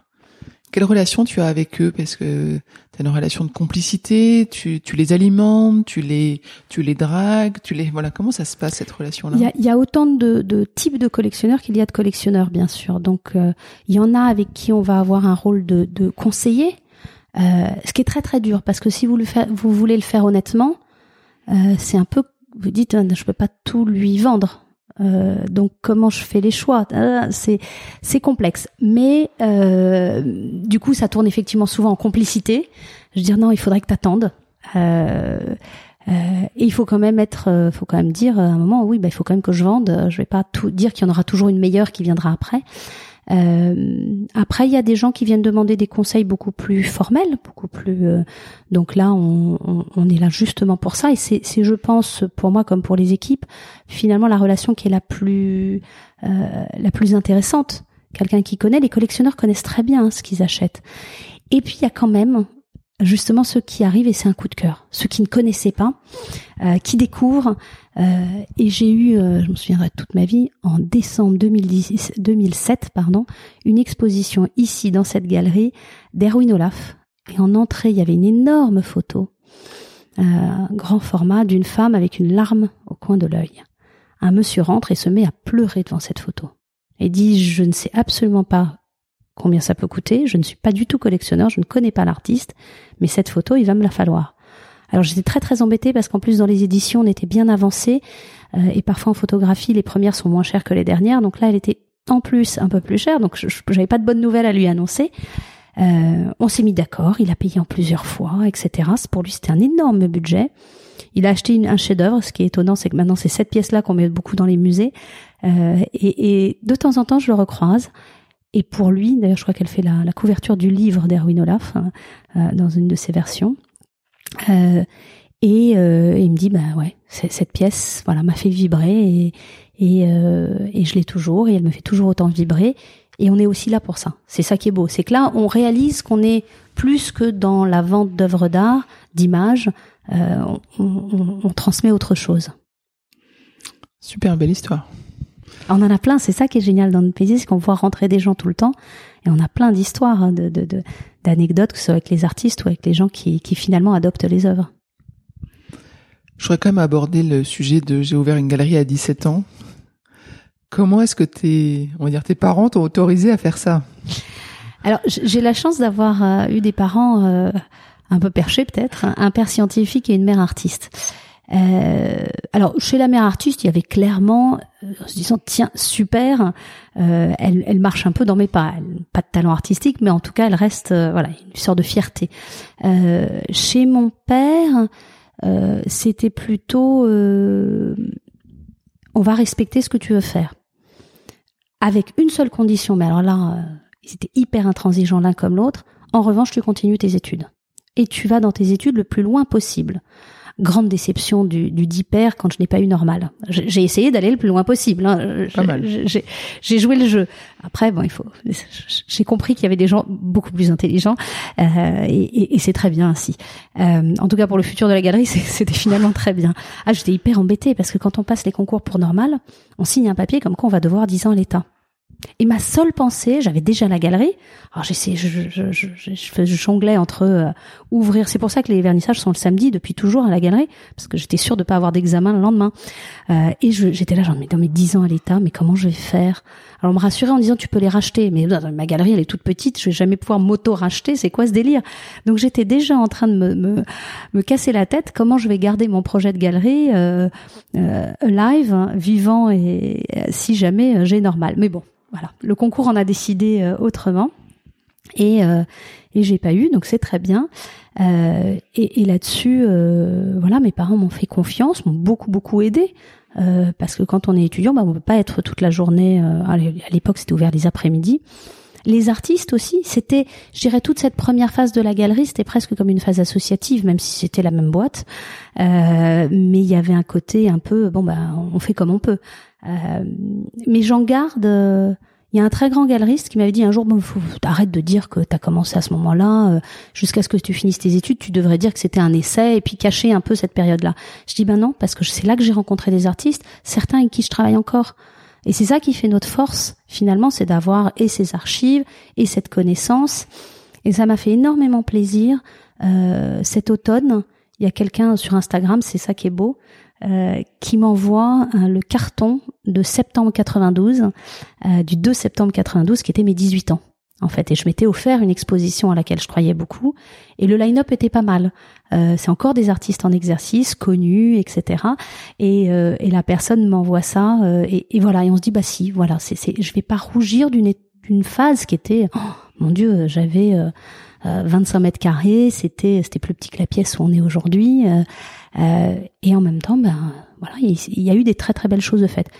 quelle relation tu as avec eux? Parce que tu as une relation de complicité, tu, tu les alimentes, tu les, tu les dragues, tu les voilà. Comment ça se passe cette relation-là? Il y, a, il y a, autant de, de, types de collectionneurs qu'il y a de collectionneurs, bien sûr. Donc euh, il y en a avec qui on va avoir un rôle de, de conseiller, euh, ce qui est très très dur parce que si vous le faites, vous voulez le faire honnêtement, euh, c'est un peu vous dites je peux pas tout lui vendre euh, donc comment je fais les choix? Ah, C'est c'est complexe, mais euh, du coup ça tourne effectivement souvent en complicité. Je veux dire non, il faudrait que t'attendes. Euh, euh, et il faut quand même être, euh, faut quand même dire à un moment, oui, bah, il faut quand même que je vende. Je vais pas tout dire qu'il y en aura toujours une meilleure qui viendra après. Euh, après, il y a des gens qui viennent demander des conseils beaucoup plus formels, beaucoup plus. Euh, donc là, on, on, on, est là justement pour ça. Et c'est, je pense, pour moi comme pour les équipes, finalement la relation qui est la plus euh, la plus intéressante. Quelqu'un qui connaît, les collectionneurs connaissent très bien ce qu'ils achètent. Et puis il y a quand même justement ceux qui arrivent et c'est un coup de cœur, ceux qui ne connaissaient pas, euh, qui découvrent. Euh, et j'ai eu, euh, je me souviendrai toute ma vie, en décembre 2010, 2007, pardon, une exposition ici dans cette galerie d'Erwin Olaf. Et en entrée, il y avait une énorme photo, grand format, d'une femme avec une larme au coin de l'œil. Un monsieur rentre et se met à pleurer devant cette photo. Et dit, je ne sais absolument pas combien ça peut coûter. Je ne suis pas du tout collectionneur, je ne connais pas l'artiste, mais cette photo, il va me la falloir. Alors j'étais très très embêtée parce qu'en plus dans les éditions on était bien avancé euh, et parfois en photographie les premières sont moins chères que les dernières donc là elle était en plus un peu plus chère donc je n'avais pas de bonnes nouvelles à lui annoncer. Euh, on s'est mis d'accord, il a payé en plusieurs fois, etc. Pour lui c'était un énorme budget. Il a acheté une, un chef-d'œuvre. Ce qui est étonnant, c'est que maintenant c'est cette pièce-là qu'on met beaucoup dans les musées. Euh, et, et, de temps en temps, je le recroise. Et pour lui, d'ailleurs, je crois qu'elle fait la, couverture du livre d'Erwin Olaf hein, euh, dans une de ses versions. Euh, et, euh, il me dit, bah ouais, cette pièce, voilà, m'a fait vibrer et, et, et je l'ai toujours et elle me fait toujours autant vibrer. Et on est aussi là pour ça. C'est ça qui est beau. C'est que là, on réalise qu'on est plus que dans la vente d'œuvres d'art, d'images. On transmet autre chose. Super belle histoire. On en a plein, c'est ça qui est génial dans notre pays, c'est qu'on voit rentrer des gens tout le temps, et on a plein d'histoires, hein, de, d'anecdotes, que ce soit avec les artistes ou avec les gens qui, qui finalement adoptent les œuvres. Je voudrais quand même aborder le sujet de j'ai ouvert une galerie à 17 ans. Comment est-ce que tes, on va dire, tes parents t'ont autorisé à faire ça? Alors, j'ai la chance d'avoir euh, eu des parents euh, un peu perchés peut-être, un père scientifique et une mère artiste. Euh, alors chez la mère artiste, il y avait clairement, euh, en se disant tiens super, euh, elle, marche un peu dans mes pas, elle, pas de talent artistique, mais en tout cas elle reste voilà une sorte de fierté. Chez mon père, c'était plutôt on va respecter ce que tu veux faire, avec une seule condition, mais alors là ils étaient hyper intransigeants l'un comme l'autre. En revanche, tu continues tes études et tu vas dans tes études le plus loin possible grande déception du, du DIPER quand je n'ai pas eu normal. J'ai essayé d'aller le plus loin possible. Hein. J'ai joué le jeu. Après, bon, il faut. J'ai compris qu'il y avait des gens beaucoup plus intelligents euh, et, et, c'est très bien ainsi. Euh, en tout cas, pour le futur de la galerie, c'était finalement très bien. Ah, j'étais hyper embêtée parce que quand on passe les concours pour normal, on signe un papier comme quoi on va devoir 10 ans à l'État. Et ma seule pensée, j'avais déjà la galerie. Alors j'essaie, je, je, je, je, jonglais entre euh, ouvrir. C'est pour ça que les vernissages sont le samedi depuis toujours à la galerie, parce que j'étais sûre de pas avoir d'examen le lendemain. Euh, et j'étais là, genre mais dans mes dix ans à l'État, mais comment je vais faire? Alors on me rassurait en disant tu peux les racheter, mais ma galerie elle est toute petite, je vais jamais pouvoir m'auto racheter. C'est quoi ce délire? Donc j'étais déjà en train de me, me, me casser la tête. Comment je vais garder mon projet de galerie euh, euh live, hein, vivant et si jamais j'ai normal? Mais bon voilà, le concours en a décidé euh, autrement. Et, euh, et j'ai pas eu, donc c'est très bien. Euh, et, et là-dessus, euh, voilà, mes parents m'ont fait confiance, m'ont beaucoup beaucoup aidé. Parce que quand on est étudiant, bah, on peut pas être toute la journée. à l'époque, c'était ouvert les après-midi. Les artistes aussi, c'était, je dirais, toute cette première phase de la galerie, c'était presque comme une phase associative, même si c'était la même boîte. mais il y avait un côté un peu, bon bah, on fait comme on peut. Euh, mais j'en garde. Euh, il y a un très grand galeriste qui m'avait dit un jour bon, faut, arrête de dire que tu as commencé à ce moment-là, euh, jusqu'à ce que tu finisses tes études, tu devrais dire que c'était un essai et puis cacher un peu cette période-là. Je dis ben non, parce que c'est là que j'ai rencontré des artistes, certains avec qui je travaille encore. Et c'est ça qui fait notre force, finalement, c'est d'avoir et ces archives et cette connaissance. Et ça m'a fait énormément plaisir. Euh, cet automne, il y a quelqu'un sur Instagram, c'est ça qui est beau, euh, qui m'envoie euh, le carton de septembre 92, euh, du 2 septembre 92, qui était mes 18 ans. En fait, et je m'étais offert une exposition à laquelle je croyais beaucoup, et le line-up était pas mal. c'est encore des artistes en exercice, connus, etc. Et, et la personne m'envoie ça, et, et, voilà, et on se dit bah si, voilà, c'est, c'est, je vais pas rougir d'une d'une phase qui était, oh, mon Dieu, j'avais 25 mètres carrés, c'était c'était plus petit que la pièce où on est aujourd'hui. Euh, et en même temps, ben voilà, il, y a eu des très très belles choses de faites.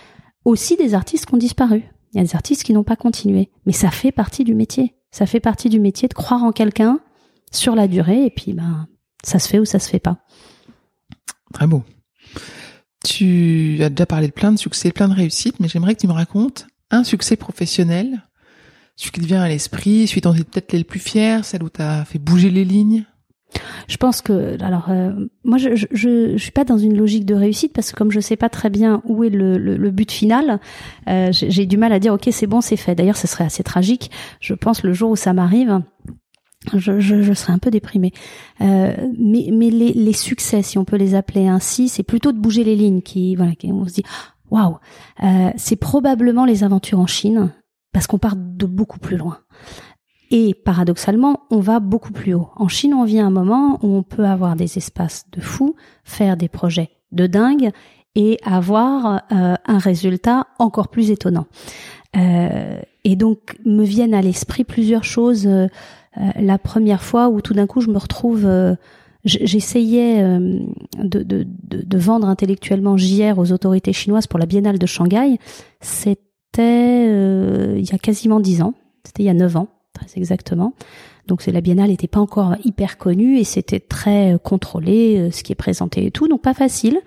Aussi des artistes qui ont disparu. Il y a des artistes qui n'ont pas continué. Mais ça fait partie du métier. Ça fait partie du métier de croire en quelqu'un sur la durée et puis ben ça se fait ou ça se fait pas. Très beau. Tu as déjà parlé de plein de succès, plein de réussites, mais j'aimerais que tu me racontes un succès professionnel, celui qui te vient à l'esprit, celui dont tu es peut-être le plus fier, celle où tu as fait bouger les lignes. Je pense que alors euh, moi je, je, je suis pas dans une logique de réussite parce que comme je sais pas très bien où est le, le, but final, euh, j'ai du mal à dire ok c'est bon c'est fait. D'ailleurs ce serait assez tragique. Je pense le jour où ça m'arrive, je, je, je, serais un peu déprimée. Euh, mais mais les, les succès si on peut les appeler ainsi, c'est plutôt de bouger les lignes qui voilà qui, on se dit waouh euh, c'est probablement les aventures en Chine parce qu'on part de beaucoup plus loin. Et paradoxalement, on va beaucoup plus haut. En Chine, on vient un moment où on peut avoir des espaces de fou, faire des projets de dingue et avoir euh, un résultat encore plus étonnant. Euh, et donc me viennent à l'esprit plusieurs choses. Euh, la première fois où tout d'un coup je me retrouve, j'essayais de, de, de, vendre intellectuellement JR aux autorités chinoises pour la Biennale de Shanghai. C'était il y a quasiment dix ans. C'était il y a neuf ans exactement. Donc la biennale n'était pas encore hyper connue et c'était très euh, contrôlé euh, ce qui est présenté et tout, donc pas facile.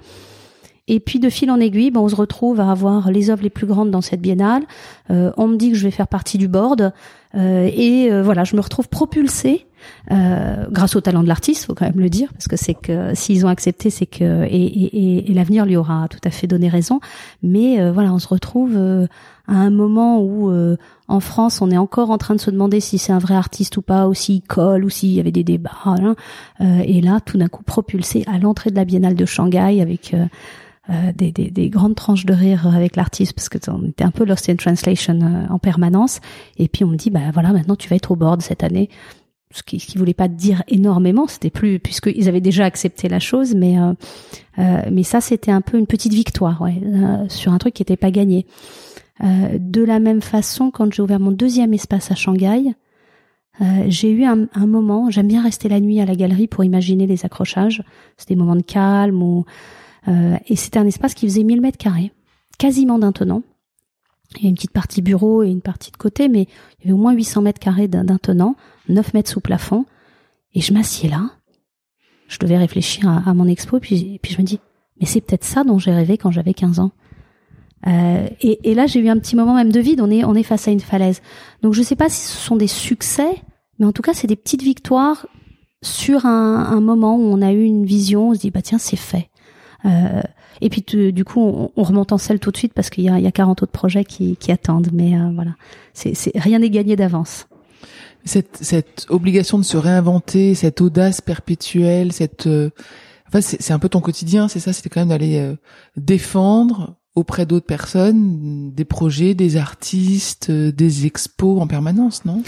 Et puis de fil en aiguille, ben, on se retrouve à avoir les œuvres les plus grandes dans cette biennale. Euh, on me dit que je vais faire partie du board et voilà, je me retrouve propulsée grâce au talent de l'artiste, faut quand même le dire, parce que c'est que s'ils ont accepté, c'est que et, et, et l'avenir lui aura tout à fait donné raison. Mais voilà, on se retrouve à un moment où euh, en France on est encore en train de se demander si c'est un vrai artiste ou pas, ou s'il colle, ou s'il y avait des débats. Hein. Euh, et là, tout d'un coup, propulsé à l'entrée de la Biennale de Shanghai avec euh, des, des, des, grandes tranches de rire avec l'artiste parce que on était un peu lost in translation en permanence. Et puis on me dit, bah voilà, maintenant tu vas être au board cette année. ce qui, ne voulait pas dire énormément, c'était plus puisqu'ils avaient déjà accepté la chose, mais euh, euh, mais ça c'était un peu une petite victoire ouais, euh, sur un truc qui n'était pas gagné. De la même façon, quand j'ai ouvert mon deuxième espace à Shanghai, j'ai eu un, un moment. J'aime bien rester la nuit à la galerie pour imaginer les accrochages. C'était des moments de calme ou et c'était un espace qui faisait 1000 mètres carrés, quasiment d'un tenant. Il y a une petite partie bureau et une partie de côté, mais il y avait au moins 800 mètres carrés d'un tenant, 9 mètres sous plafond. Et je m'assieds là. Je devais réfléchir à, mon expo, puis, puis je me dis, mais c'est peut-être ça dont j'ai rêvé quand j'avais 15 ans. Euh, et, et, là, j'ai eu un petit moment même de vide. On est, on est face à une falaise. Donc, je ne sais pas si ce sont des succès, mais en tout cas, c'est des petites victoires sur un, un, moment où on a eu une vision. On se dit, bah tiens, c'est fait. Euh, et puis du coup, on, remonte en selle tout de suite parce qu'il y a, y a 40 autres projets qui, qui attendent. Mais euh, voilà, c'est, c'est rien n'est gagné d'avance. Cette, cette obligation de se réinventer, cette audace perpétuelle, cette, euh, enfin c'est, c'est un peu ton quotidien, c'est ça, c'était quand même d'aller euh, défendre auprès d'autres personnes des projets, des artistes, des expos en permanence, non?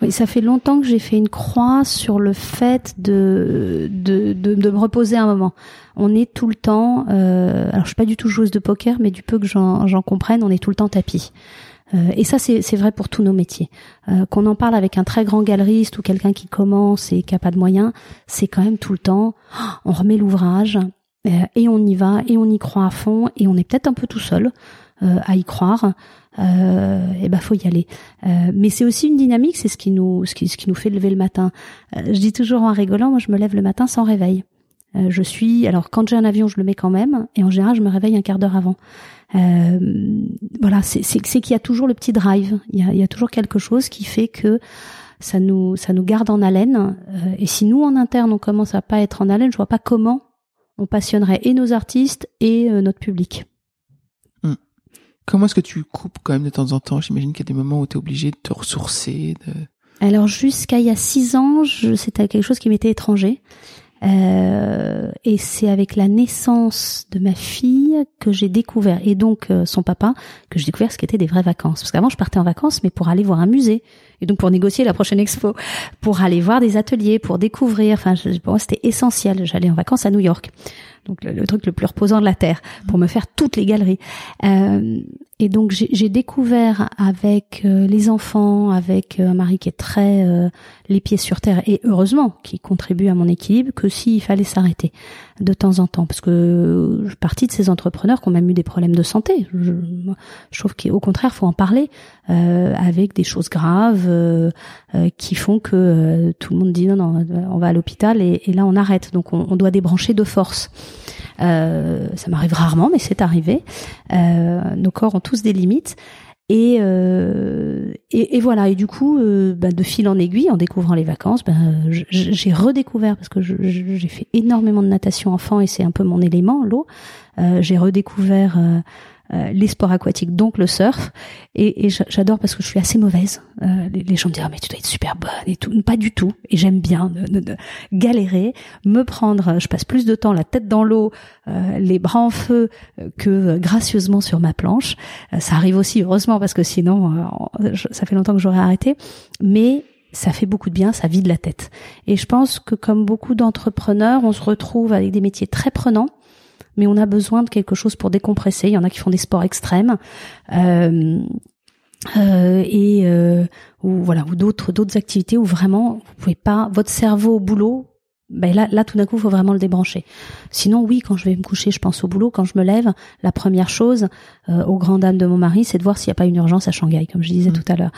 Oui, ça fait longtemps que j'ai fait une croix sur le fait de de, de, de me reposer un moment. On est tout le temps, euh, alors je suis pas du tout joueuse de poker, mais du peu que j'en comprenne, on est tout le temps tapis. Euh, et ça, c'est vrai pour tous nos métiers. Euh, Qu'on en parle avec un très grand galeriste ou quelqu'un qui commence et qui a pas de moyens, c'est quand même tout le temps, on remet l'ouvrage euh, et on y va et on y croit à fond et on est peut-être un peu tout seul euh, à y croire euh, et ben faut y aller. Euh, mais c'est aussi une dynamique, c'est ce qui nous ce qui, ce qui nous fait lever le matin. Euh, je dis toujours en rigolant, moi je me lève le matin sans réveil. Euh, je suis alors quand j'ai un avion, je le mets quand même, et en général je me réveille un quart d'heure avant. voilà, c'est qu'il y a toujours le petit drive. Il y a, il y a toujours quelque chose qui fait que ça nous ça nous garde en haleine. et si nous en interne on commence à pas être en haleine, je vois pas comment on passionnerait et nos artistes et notre public. Comment est-ce que tu coupes quand même de temps en temps? J'imagine qu'il y a des moments où tu es obligé de te ressourcer. De... Alors jusqu'à il y a six ans, c'était quelque chose qui m'était étranger. Euh, et c'est avec la naissance de ma fille que j'ai découvert, et donc euh, son papa, que j'ai découvert ce qu'étaient des vraies vacances. Parce qu'avant, je partais en vacances, mais pour aller voir un musée, et donc pour négocier la prochaine expo, pour aller voir des ateliers, pour découvrir. Enfin, pour moi, c'était essentiel. J'allais en vacances à New York donc le, truc le plus reposant de la terre, pour me faire toutes les galeries. Euh, et donc j'ai découvert avec euh, les enfants, avec euh, un mari qui est très euh, les pieds sur terre et heureusement qui contribue à mon équilibre, que s'il fallait s'arrêter de temps en temps, parce que je suis partie de ces entrepreneurs qui ont même eu des problèmes de santé. Je, je trouve qu'au contraire, faut en parler avec des choses graves qui font que tout le monde dit non non, on va à l'hôpital et, là on arrête. Donc on, doit débrancher de force. Euh, ça m'arrive rarement, mais c'est arrivé. Euh, nos corps ont tous des limites. Et, euh, et, et, voilà. Et du coup, euh, bah, de fil en aiguille, en découvrant les vacances, bah, j'ai redécouvert parce que j'ai fait énormément de natation enfant et c'est un peu mon élément, l'eau. Euh, j'ai redécouvert euh, euh, les sports aquatiques, donc le surf. Et, et j'adore parce que je suis assez mauvaise. Euh, les, gens me disent ah, mais tu dois être super bonne et tout. Pas du tout. Et j'aime bien de, de, galérer, me prendre. Je passe plus de temps la tête dans l'eau, euh, les bras en feu que gracieusement sur ma planche. ça arrive aussi heureusement parce que sinon ça fait longtemps que j'aurais arrêté. Mais ça fait beaucoup de bien, ça vide la tête. Et je pense que comme beaucoup d'entrepreneurs, on se retrouve avec des métiers très prenants mais on a besoin de quelque chose pour décompresser. Il y en a qui font des sports extrêmes. Euh, euh, et euh, ou voilà d'autres activités où vraiment vous pouvez pas votre cerveau au boulot ben là, là tout d'un coup, il faut vraiment le débrancher. Sinon, oui, quand je vais me coucher, je pense au boulot. Quand je me lève, la première chose, euh, aux grandes dames de mon mari, c'est de voir s'il n'y a pas une urgence à Shanghai, comme je disais mm. tout à l'heure.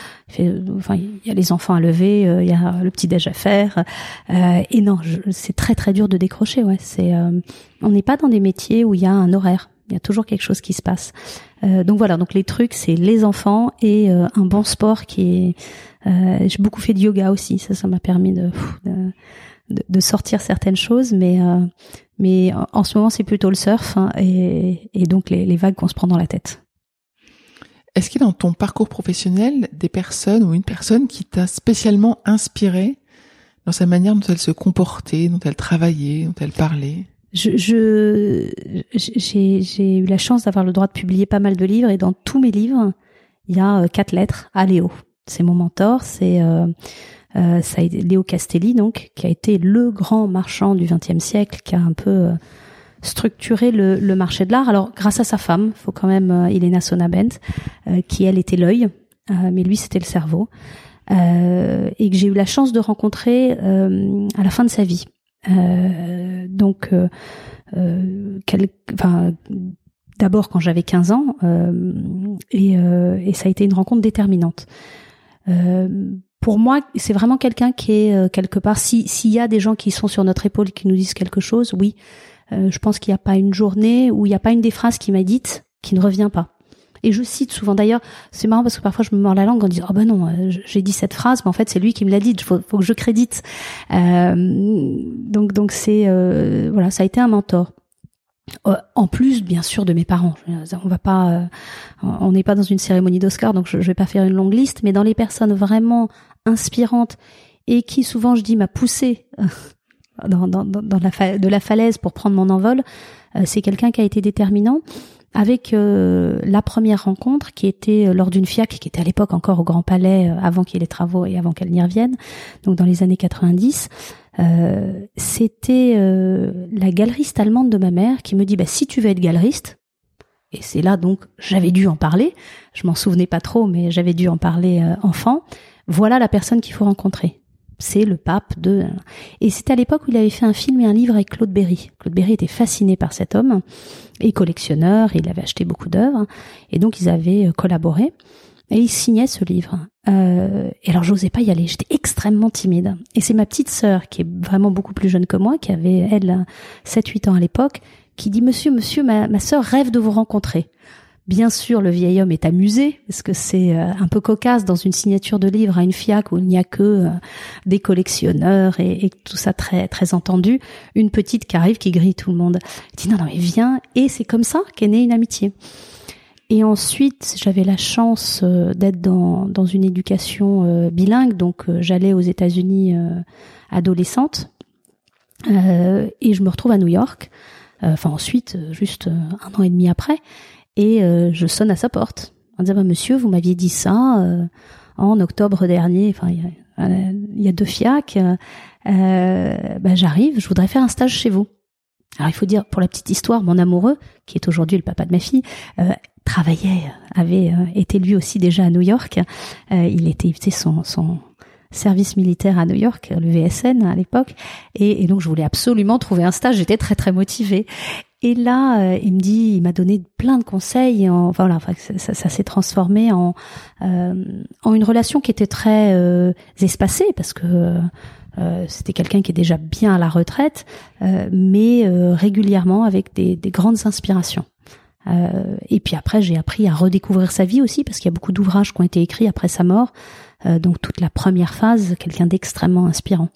Enfin, il y a les enfants à lever, euh, il y a le petit déj à faire, euh, et non, c'est très très dur de décrocher. Ouais, c'est, euh, on n'est pas dans des métiers où il y a un horaire. Il y a toujours quelque chose qui se passe. Euh, donc voilà, donc les trucs, c'est les enfants et un bon sport qui est. J'ai beaucoup fait de yoga aussi. Ça, ça m'a permis de, de de, sortir certaines choses, mais euh, mais en, ce moment c'est plutôt le surf hein, et, et, donc les, les vagues qu'on se prend dans la tête. Est-ce qu'il y a dans ton parcours professionnel des personnes ou une personne qui t'a spécialement inspiré dans sa manière dont elle se comportait, dont elle travaillait, dont elle parlait? Je, je j'ai, j'ai eu la chance d'avoir le droit de publier pas mal de livres et dans tous mes livres, il y a euh, quatre lettres à Léo. C'est mon mentor, c'est euh, Euh, ça a été Léo Castelli, donc, qui a été le grand marchand du XXe siècle, qui a un peu euh, structuré le, le, marché de l'art. Alors, grâce à sa femme, faut quand même, euh, Elena Sonabent, euh, qui elle était l'œil, mais lui c'était le cerveau, et que j'ai eu la chance de rencontrer à la fin de sa vie. donc, quel, enfin, d'abord quand j'avais 15 ans, et, et, ça a été une rencontre déterminante. Euh, pour moi, c'est vraiment quelqu'un qui est euh, quelque part. Si s'il y a des gens qui sont sur notre épaule qui nous disent quelque chose, oui, euh, je pense qu'il n'y a pas une journée où il n'y a pas une des phrases qui m'a dite qui ne revient pas. Et je cite souvent d'ailleurs, c'est marrant parce que parfois je me mords la langue en disant oh ben non, euh, j'ai dit cette phrase, mais en fait c'est lui qui me l'a dit, faut, faut que je crédite. Euh, donc donc c'est voilà, ça a été un mentor. Euh, en plus, bien sûr, de mes parents. On va pas, euh, on n'est pas dans une cérémonie d'Oscar, donc je, ne vais pas faire une longue liste, mais dans les personnes vraiment inspirantes et qui souvent, je dis, m'a poussé euh, dans, dans, dans la de la falaise pour prendre mon envol, c'est quelqu'un qui a été déterminant avec la première rencontre qui était lors d'une FIAC qui était à l'époque encore au Grand Palais avant qu'il y ait les travaux et avant qu'elle n'y revienne, donc dans les années 90. Euh, c'était euh, la galeriste allemande de ma mère qui me dit bah si tu veux être galeriste et c'est là donc j'avais dû en parler je m'en souvenais pas trop mais j'avais dû en parler euh, enfant voilà la personne qu'il faut rencontrer. C'est le pape de et c'était à l'époque où il avait fait un film et un livre avec Claude Berry. Claude Berry était fasciné par cet homme et collectionneur il avait acheté beaucoup d'œuvres et donc ils avaient collaboré et il signait ce livre. Euh, et alors j'osais pas y aller, j'étais extrêmement timide. Et c'est ma petite sœur, qui est vraiment beaucoup plus jeune que moi, qui avait elle 7-8 ans à l'époque, qui dit Monsieur, monsieur, ma, ma sœur rêve de vous rencontrer. Bien sûr, le vieil homme est amusé parce que c'est euh, un peu cocasse dans une signature de livre à une fiac où il n'y a que euh, des collectionneurs et, et, tout ça très très entendu. Une petite qui arrive qui grille tout le monde. Il dit non non mais viens et c'est comme ça qu'est née une amitié. Et ensuite, j'avais la chance euh, d'être dans, dans une éducation euh, bilingue, donc euh, j'allais aux États-Unis adolescente, et je me retrouve à New York. Enfin ensuite, juste un an et demi après, et je sonne à sa porte en disant bah, Monsieur, vous m'aviez dit ça en octobre dernier. Enfin, il y a, deux fiacs. bah, j'arrive, je voudrais faire un stage chez vous. Alors il faut dire pour la petite histoire, mon amoureux, qui est aujourd'hui le papa de ma fille, travaillait, avait euh, été lui aussi déjà à New York. Euh, il était, il faisait son, son service militaire à New York, le VSN à l'époque, et, et, donc je voulais absolument trouver un stage. J'étais très très motivée. Et là, euh, il me dit, il m'a donné plein de conseils. En, voilà, enfin, ça, ça, s'est transformé en en une relation qui était très espacée parce que c'était quelqu'un qui est déjà bien à la retraite, mais régulièrement avec des, des grandes inspirations. Euh, et puis après, j'ai appris à redécouvrir sa vie aussi, parce qu'il y a beaucoup d'ouvrages qui ont été écrits après sa mort. Euh, donc toute la première phase, quelqu'un d'extrêmement inspirant.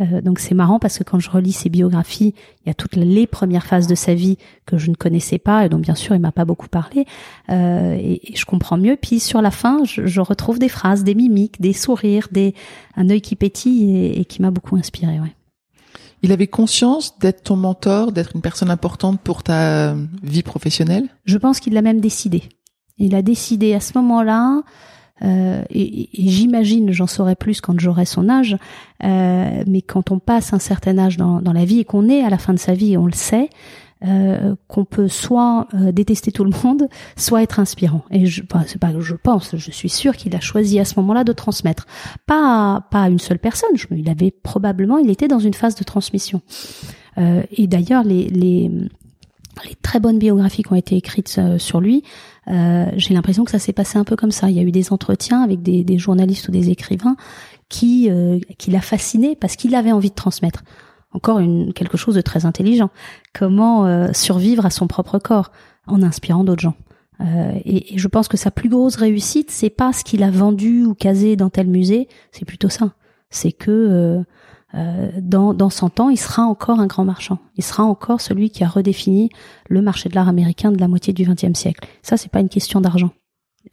Euh, donc c'est marrant parce que quand je relis ses biographies, il y a toutes les premières phases de sa vie que je ne connaissais pas et dont bien sûr il m'a pas beaucoup parlé euh, et, et, je comprends mieux. Puis sur la fin, je, je, retrouve des phrases, des mimiques, des sourires, des un œil qui pétille et, et qui m'a beaucoup inspiré. Ouais. Il avait conscience d'être ton mentor, d'être une personne importante pour ta vie professionnelle? Je pense qu'il l'a même décidé. Il a décidé à ce moment-là, euh, et, et j'imagine, j'en saurai plus quand j'aurai son âge, euh, mais quand on passe un certain âge dans, dans la vie et qu'on est à la fin de sa vie, on le sait, euh, qu'on peut soit euh, détester tout le monde, soit être inspirant. Et je, enfin, c'est pas je pense, je suis sûre qu'il a choisi à ce moment-là de transmettre, pas pas à une seule personne. Je, il avait probablement, il était dans une phase de transmission. Euh, et d'ailleurs, les, les les très bonnes biographies qui ont été écrites euh, sur lui, euh, j'ai l'impression que ça s'est passé un peu comme ça. Il y a eu des entretiens avec des, des journalistes ou des écrivains qui qui l'a fasciné parce qu'il avait envie de transmettre encore une, quelque chose de très intelligent. Comment euh, survivre à son propre corps en inspirant d'autres gens. Euh, et, je pense que sa plus grosse réussite, c'est pas ce qu'il a vendu ou casé dans tel musée, c'est plutôt ça. C'est que euh, dans, dans 100 ans, il sera encore un grand marchand. Il sera encore celui qui a redéfini le marché de l'art américain de la moitié du XXe siècle. Ça, c'est pas une question d'argent.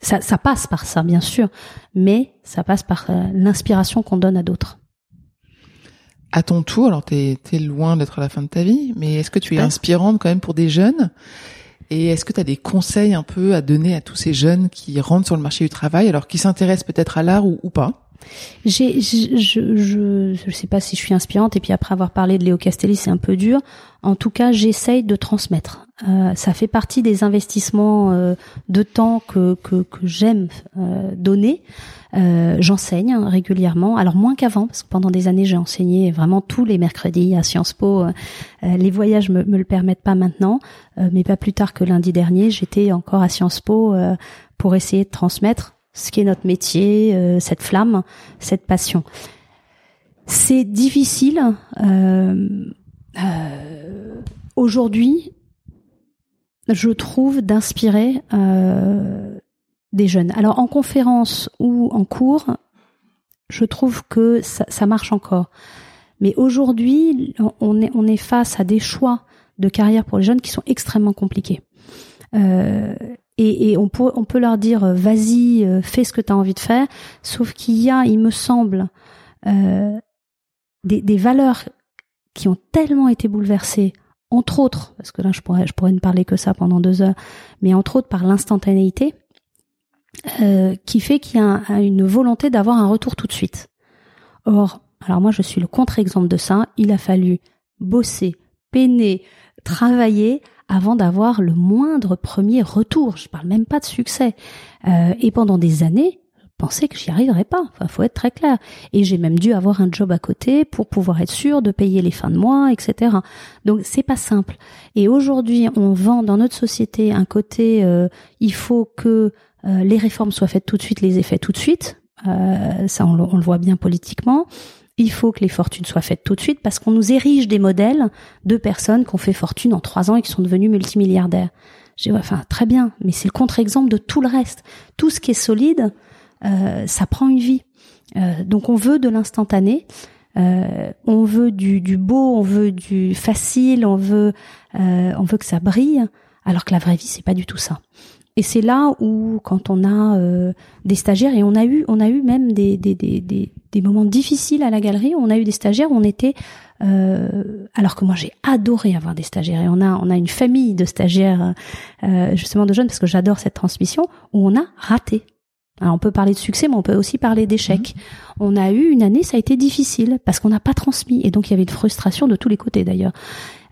Ça, ça passe par ça, bien sûr, mais ça passe par l'inspiration qu'on donne à d'autres à ton tour, alors t'es es loin d'être à la fin de ta vie, mais est-ce que tu es inspirante quand même pour des jeunes? Et est-ce que tu as des conseils un peu à donner à tous ces jeunes qui rentrent sur le marché du travail, alors qui s'intéressent peut-être à l'art ou, pas? Je, je, sais pas si je suis inspirante et puis après avoir parlé de Léo Castelli, c'est un peu dur. En tout cas, j'essaye de transmettre. Euh, ça fait partie des investissements euh, de temps que que, j'aime euh, donner. J'enseigne régulièrement, alors moins qu'avant parce que pendant des années j'ai enseigné vraiment tous les mercredis à Sciences Po. Les voyages me, me le permettent pas maintenant, mais pas plus tard que lundi dernier, j'étais encore à Sciences Po pour essayer de transmettre ce qui est notre métier, euh, cette flamme, cette passion. C'est difficile. Euh, euh, aujourd'hui, je trouve d'inspirer des jeunes. Alors en conférence ou en cours, je trouve que ça, ça marche encore. Mais aujourd'hui, on est, on est face à des choix de carrière pour les jeunes qui sont extrêmement compliqués. Euh, et, et on, peut, on peut leur dire euh, vas-y, euh, fais ce que tu as envie de faire, sauf qu'il y a, il me semble, euh, des, des, valeurs qui ont tellement été bouleversées, entre autres, parce que là je pourrais, je pourrais ne parler que ça pendant deux heures, mais entre autres par l'instantanéité, qui fait qu'il y a une volonté d'avoir un retour tout de suite. Or, alors moi je suis le contre-exemple de ça, il a fallu bosser, peiner, travailler avant d'avoir le moindre premier retour. Je parle même pas de succès. Euh, et pendant des années, pensais que j'y arriverais pas. Enfin, faut être très clair. Et j'ai même dû avoir un job à côté pour pouvoir être sûr de payer les fins de mois, etc. Donc c'est pas simple. Et aujourd'hui, on vend dans notre société un côté, euh, il faut que euh, les réformes soient faites tout de suite, les effets tout de suite. Euh, ça, on le voit bien politiquement il faut que les fortunes soient faites tout de suite parce qu'on nous érige des modèles de personnes qui ont fait fortune en trois ans et qui sont devenues multimilliardaires. J'ai enfin très bien, mais c'est le contre-exemple de tout le reste. Tout ce qui est solide, euh, ça prend une vie. Euh, donc on veut de l'instantané, euh, on veut du, du, beau, on veut du facile, on veut on veut que ça brille, alors que la vraie vie c'est pas du tout ça. Et c'est là où, quand on a euh, des stagiaires, et on a eu, on a eu même des, des, des, des, des moments difficiles à la galerie, on a eu des stagiaires où on était, euh, alors que moi j'ai adoré avoir des stagiaires, et on a, on a une famille de stagiaires, euh, justement de jeunes, parce que j'adore cette transmission, où on a raté. Alors on peut parler de succès, mais on peut aussi parler d'échec. Mmh. On a eu une année, ça a été difficile parce qu'on n'a pas transmis, et donc il y avait une frustration de tous les côtés d'ailleurs.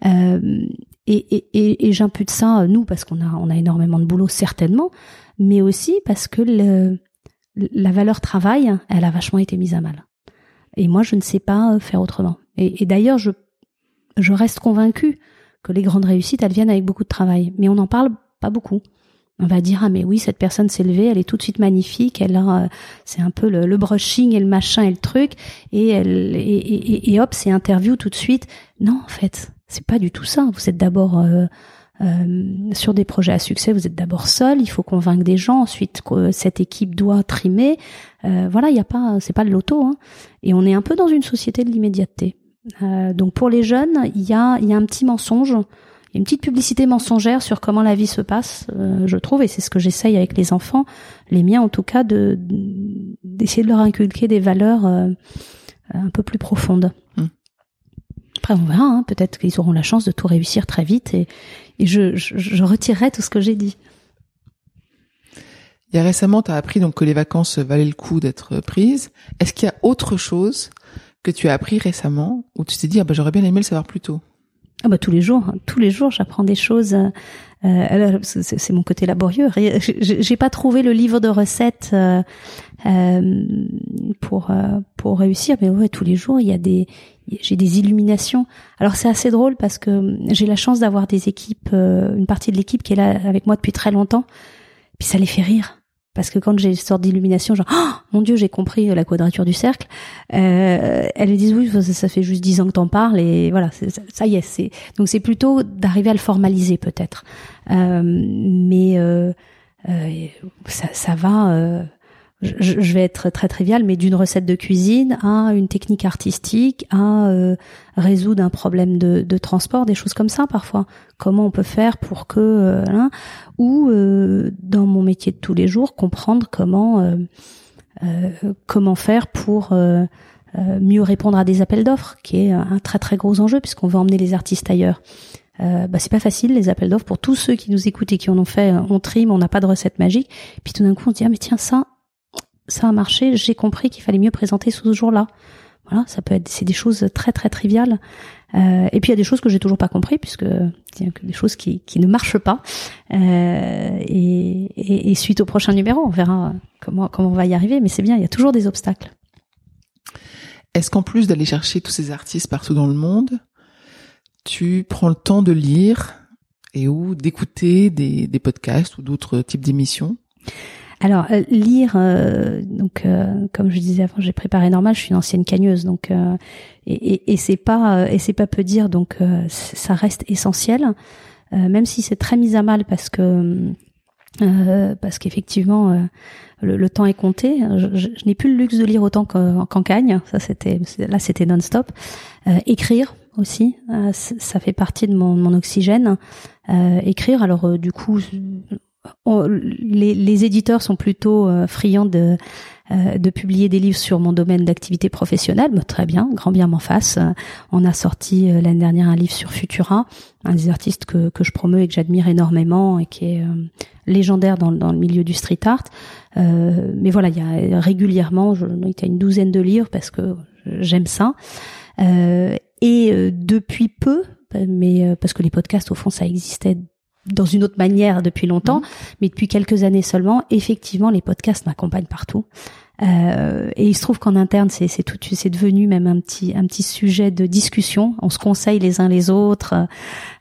Euh, et, et, et, j'impute ça euh, nous parce qu'on a on a énormément de boulot certainement, mais aussi parce que le, la valeur travail, elle a vachement été mise à mal. Et moi, je ne sais pas faire autrement. Et, d'ailleurs, je je reste convaincue que les grandes réussites, elles viennent avec beaucoup de travail, mais on n'en parle pas beaucoup. On va dire ah mais oui cette personne s'est levée, elle est tout de suite magnifique, elle a euh, c'est un peu le, le, brushing et le machin et le truc et elle et, et hop c'est interview tout de suite. Non en fait c'est pas du tout ça. Vous êtes d'abord euh, euh, sur des projets à succès, vous êtes d'abord seul. Il faut convaincre des gens. Ensuite, cette équipe doit trimer. Euh, voilà, il n'y a pas, c'est pas le loto. Hein. Et on est un peu dans une société de l'immédiateté. Euh, donc pour les jeunes, il y a, y a un petit mensonge, une petite publicité mensongère sur comment la vie se passe, euh, je trouve, et c'est ce que j'essaye avec les enfants, les miens en tout cas, de d'essayer de leur inculquer des valeurs un peu plus profondes. Après, on verra. Hein. Peut-être qu'ils auront la chance de tout réussir très vite et, je, je, retirerai tout ce que j'ai dit. Il y a récemment, tu as appris donc que les vacances valaient le coup d'être prises. Est-ce qu'il y a autre chose que tu as appris récemment où tu t'es dit ah bah, j'aurais bien aimé le savoir plus tôt? Ah bah tous les jours, hein. tous les jours j'apprends des choses. Euh, euh c'est mon côté laborieux. J'ai pas trouvé le livre de recettes euh, euh, pour pour réussir, mais ouais tous les jours il y a des j'ai des illuminations. Alors c'est assez drôle parce que j'ai la chance d'avoir des équipes, une partie de l'équipe qui est là avec moi depuis très longtemps, puis ça les fait rire. Parce que quand j'ai une sorte d'illumination, genre oh, mon Dieu, j'ai compris la quadrature du cercle. Euh, elles me disent oui, ça, fait juste dix ans que t'en parles et voilà, ça y est. C'est donc c'est plutôt d'arriver à le formaliser peut-être. Euh, mais euh, euh ça, ça va euh, je, vais être très trivial, mais d'une recette de cuisine à une technique artistique, à euh, résoudre un problème de, de, transport, des choses comme ça parfois. Comment on peut faire pour que, euh, hein, ou euh, dans mon métier de tous les jours, comprendre comment comment faire pour mieux répondre à des appels d'offres, qui est un très très gros enjeu puisqu'on veut emmener les artistes ailleurs. Euh, bah, c'est pas facile les appels d'offres pour tous ceux qui nous écoutent et qui en ont fait on trime on n'a pas de recette magique puis tout d'un coup on se dit ah mais tiens ça ça a marché, j'ai compris qu'il fallait mieux présenter ce jour-là. Voilà, ça peut être, c'est des choses très très triviales. Euh, et puis il y a des choses que j'ai toujours pas compris puisque a des choses qui, qui ne marchent pas. Euh, et, et, et, suite au prochain numéro, on verra comment comment on va y arriver. Mais c'est bien, il y a toujours des obstacles. Est-ce qu'en plus d'aller chercher tous ces artistes partout dans le monde, tu prends le temps de lire et ou d'écouter des, des podcasts ou d'autres types d'émissions? Alors euh, lire, euh, donc euh, comme je disais avant, j'ai préparé normal. Je suis une ancienne cagneuse, donc et, et, c'est pas et c'est pas peu dire, donc ça reste essentiel, même si c'est très mis à mal parce que parce qu'effectivement le, temps est compté. Je, n'ai plus le luxe de lire autant qu'en cagne. Ça c'était là c'était non-stop. écrire aussi, ça fait partie de mon oxygène. écrire, alors du coup les, les, éditeurs sont plutôt euh, friands de, euh, de publier des livres sur mon domaine d'activité professionnelle. Bah, très bien, grand bien m'en face. on a sorti euh, l'année dernière un livre sur Futura, un des artistes que, que je promeus et que j'admire énormément et qui est légendaire dans, dans, le milieu du street art. mais voilà, il y a régulièrement, je, il y a une douzaine de livres parce que j'aime ça. et depuis peu, mais parce que les podcasts au fond ça existait dans une autre manière depuis longtemps, mmh. mais depuis quelques années seulement, effectivement, les podcasts m'accompagnent partout. Euh, et il se trouve qu'en interne, c'est c'est tout, c'est devenu même un petit un petit sujet de discussion. On se conseille les uns les autres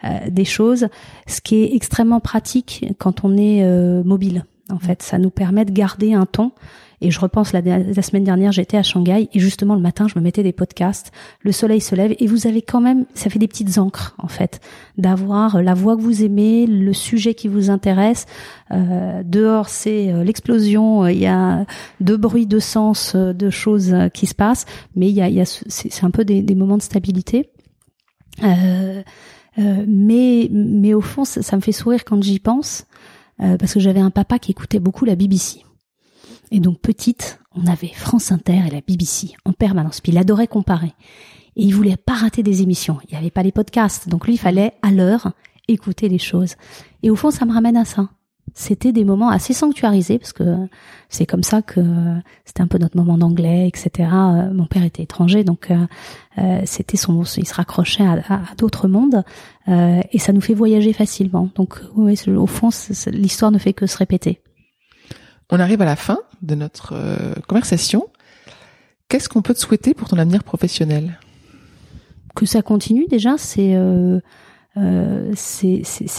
euh, des choses, ce qui est extrêmement pratique quand on est euh, mobile. En fait, ça nous permet de garder un ton et je repense la, la semaine dernière, j'étais à Shanghai et justement le matin, je me mettais des podcasts. Le soleil se lève et vous avez quand même, ça fait des petites encres en fait, d'avoir la voix que vous aimez, le sujet qui vous intéresse. Euh, dehors, c'est euh, l'explosion. Il y a de bruits, de sens, euh, de choses qui se passent, mais il y a, y a c'est un peu des, des, moments de stabilité. Euh, mais mais au fond, ça, ça, me fait sourire quand j'y pense, parce que j'avais un papa qui écoutait beaucoup la BBC. Et donc petite, on avait France Inter et la BBC en permanence. Puis il adorait comparer. Et il voulait pas rater des émissions. Il n'y avait pas les podcasts. Donc lui, il fallait à l'heure écouter les choses. Et au fond, ça me ramène à ça. C'était des moments assez sanctuarisés parce que c'est comme ça que c'était un peu notre moment d'anglais, etc. Mon père était étranger, donc euh, euh, c'était son, il se raccrochait à, d'autres mondes euh, et ça nous fait voyager facilement. Donc oui, au fond, l'histoire ne fait que se répéter. On arrive à la fin de notre euh, conversation. Qu'est-ce qu'on peut te souhaiter pour ton avenir professionnel? Que ça continue déjà, c'est euh, euh,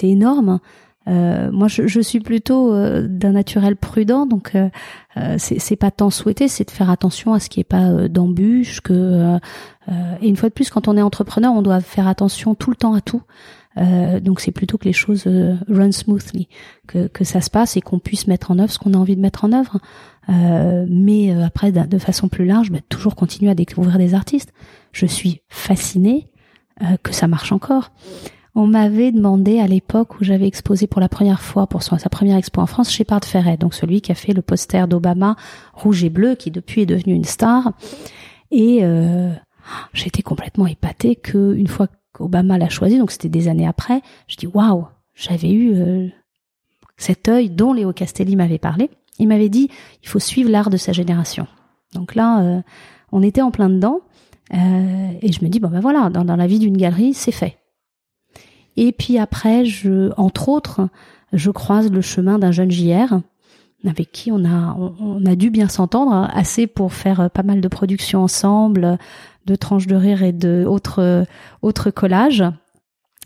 énorme. Moi, je, suis plutôt d'un naturel prudent, donc c'est pas tant souhaité, c'est de faire attention à ce qui est pas d'embûches. Et une fois de plus, quand on est entrepreneur, on doit faire attention tout le temps à tout. Euh, donc c'est plutôt que les choses euh, run smoothly, que, que ça se passe et qu'on puisse mettre en œuvre ce qu'on a envie de mettre en œuvre. Euh, mais euh, après, de façon plus large, bah, toujours continuer à découvrir des artistes. Je suis fascinée que ça marche encore. On m'avait demandé à l'époque où j'avais exposé pour la première fois pour sa première expo en France, Shepard Ferret, donc celui qui a fait le poster d'Obama rouge et bleu, qui depuis est devenu une star. Et euh, j'étais complètement épatée que une fois Obama l'a choisi, donc c'était des années après. Je dis waouh, j'avais eu euh, cet œil dont Léo Castelli m'avait parlé. Il m'avait dit il faut suivre l'art de sa génération. Donc là, euh, on était en plein dedans, euh, et je me dis bon ben voilà, dans, la vie d'une galerie, c'est fait. Et puis après, je, entre autres, je croise le chemin d'un jeune JR avec qui on a on a dû bien s'entendre assez pour faire pas mal de productions ensemble, de tranches de rire et de autres autres collages.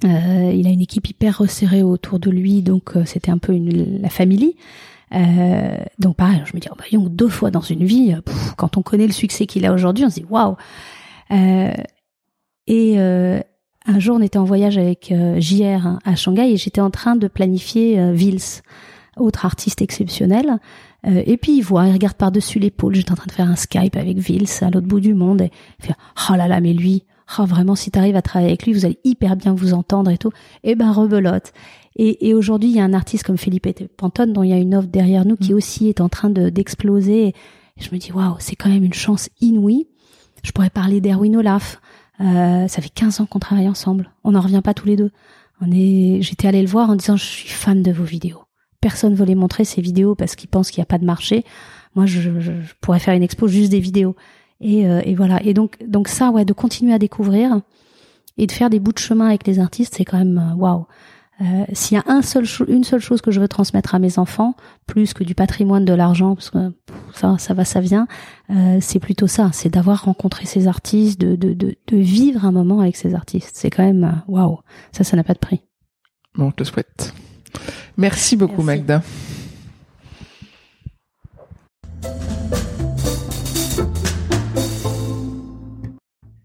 Euh, il a une équipe hyper resserrée autour de lui, donc euh, c'était un peu une, la famille. Euh, donc pareil, je me dis, oh bah, deux fois dans une vie, quand on connaît le succès qu'il a aujourd'hui, on se dit waouh. et un jour, on était en voyage avec JR à Shanghai et j'étais en train de planifier Vils, autre artiste exceptionnel. Euh, et puis il voit, il regarde par-dessus l'épaule. J'étais en train de faire un Skype avec Vils à l'autre bout du monde. Et il fait Oh là là, mais lui, oh, vraiment, si tu arrives à travailler avec lui, vous allez hyper bien vous entendre et tout. Et eh ben rebelote. Et, et aujourd'hui, il y a un artiste comme Philippe Pantone dont il y a une offre derrière nous qui mm. aussi est en train de d'exploser. Et je me dis waouh, c'est quand même une chance inouïe. Je pourrais parler d'Erwin Olaf. Euh, ça fait 15 ans qu'on travaille ensemble. On n'en revient pas tous les deux. On est, j'étais allée le voir en disant je suis fan de vos vidéos personne veut les montrer ces vidéos parce qu'ils pensent qu'il n'y a pas de marché. Moi, je, je, pourrais faire une expo juste des vidéos. Et, euh, et, voilà. Et donc, donc ça, ouais, de continuer à découvrir et de faire des bouts de chemin avec les artistes, c'est quand même euh, waouh. Euh, S'il y a un seul une seule chose que je veux transmettre à mes enfants, plus que du patrimoine, de l'argent, parce que ça, ça va, ça vient, euh, c'est plutôt ça, c'est d'avoir rencontré ces artistes, de, de, de, vivre un moment avec ces artistes. C'est quand même euh, waouh. Ça, ça n'a pas de prix. Bon, je te souhaite. Merci beaucoup, Merci. Magda.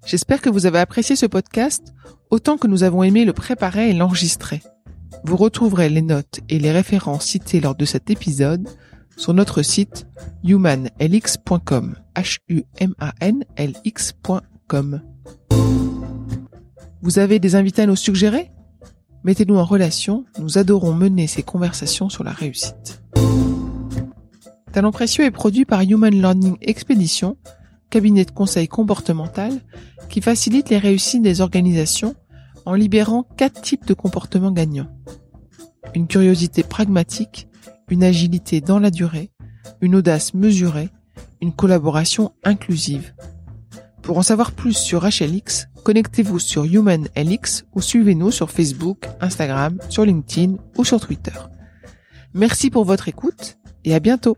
J'espère que vous avez apprécié ce podcast autant que nous avons aimé le préparer et l'enregistrer. Vous retrouverez les notes et les références citées lors de cet épisode sur notre site humanlx.com. H-U-M-A-N-L-X.com. Vous avez des invités à nous suggérer? Mettez-nous en relation, nous adorons mener ces conversations sur la réussite. Talent précieux est produit par Human Learning Expedition, cabinet de conseil comportemental qui facilite les réussites des organisations en libérant quatre types de comportements gagnants. Une curiosité pragmatique, une agilité dans la durée, une audace mesurée, une collaboration inclusive. Pour en savoir plus sur HLX, connectez-vous sur HumanLX ou suivez-nous sur Facebook, Instagram, sur LinkedIn ou sur Twitter. Merci pour votre écoute et à bientôt.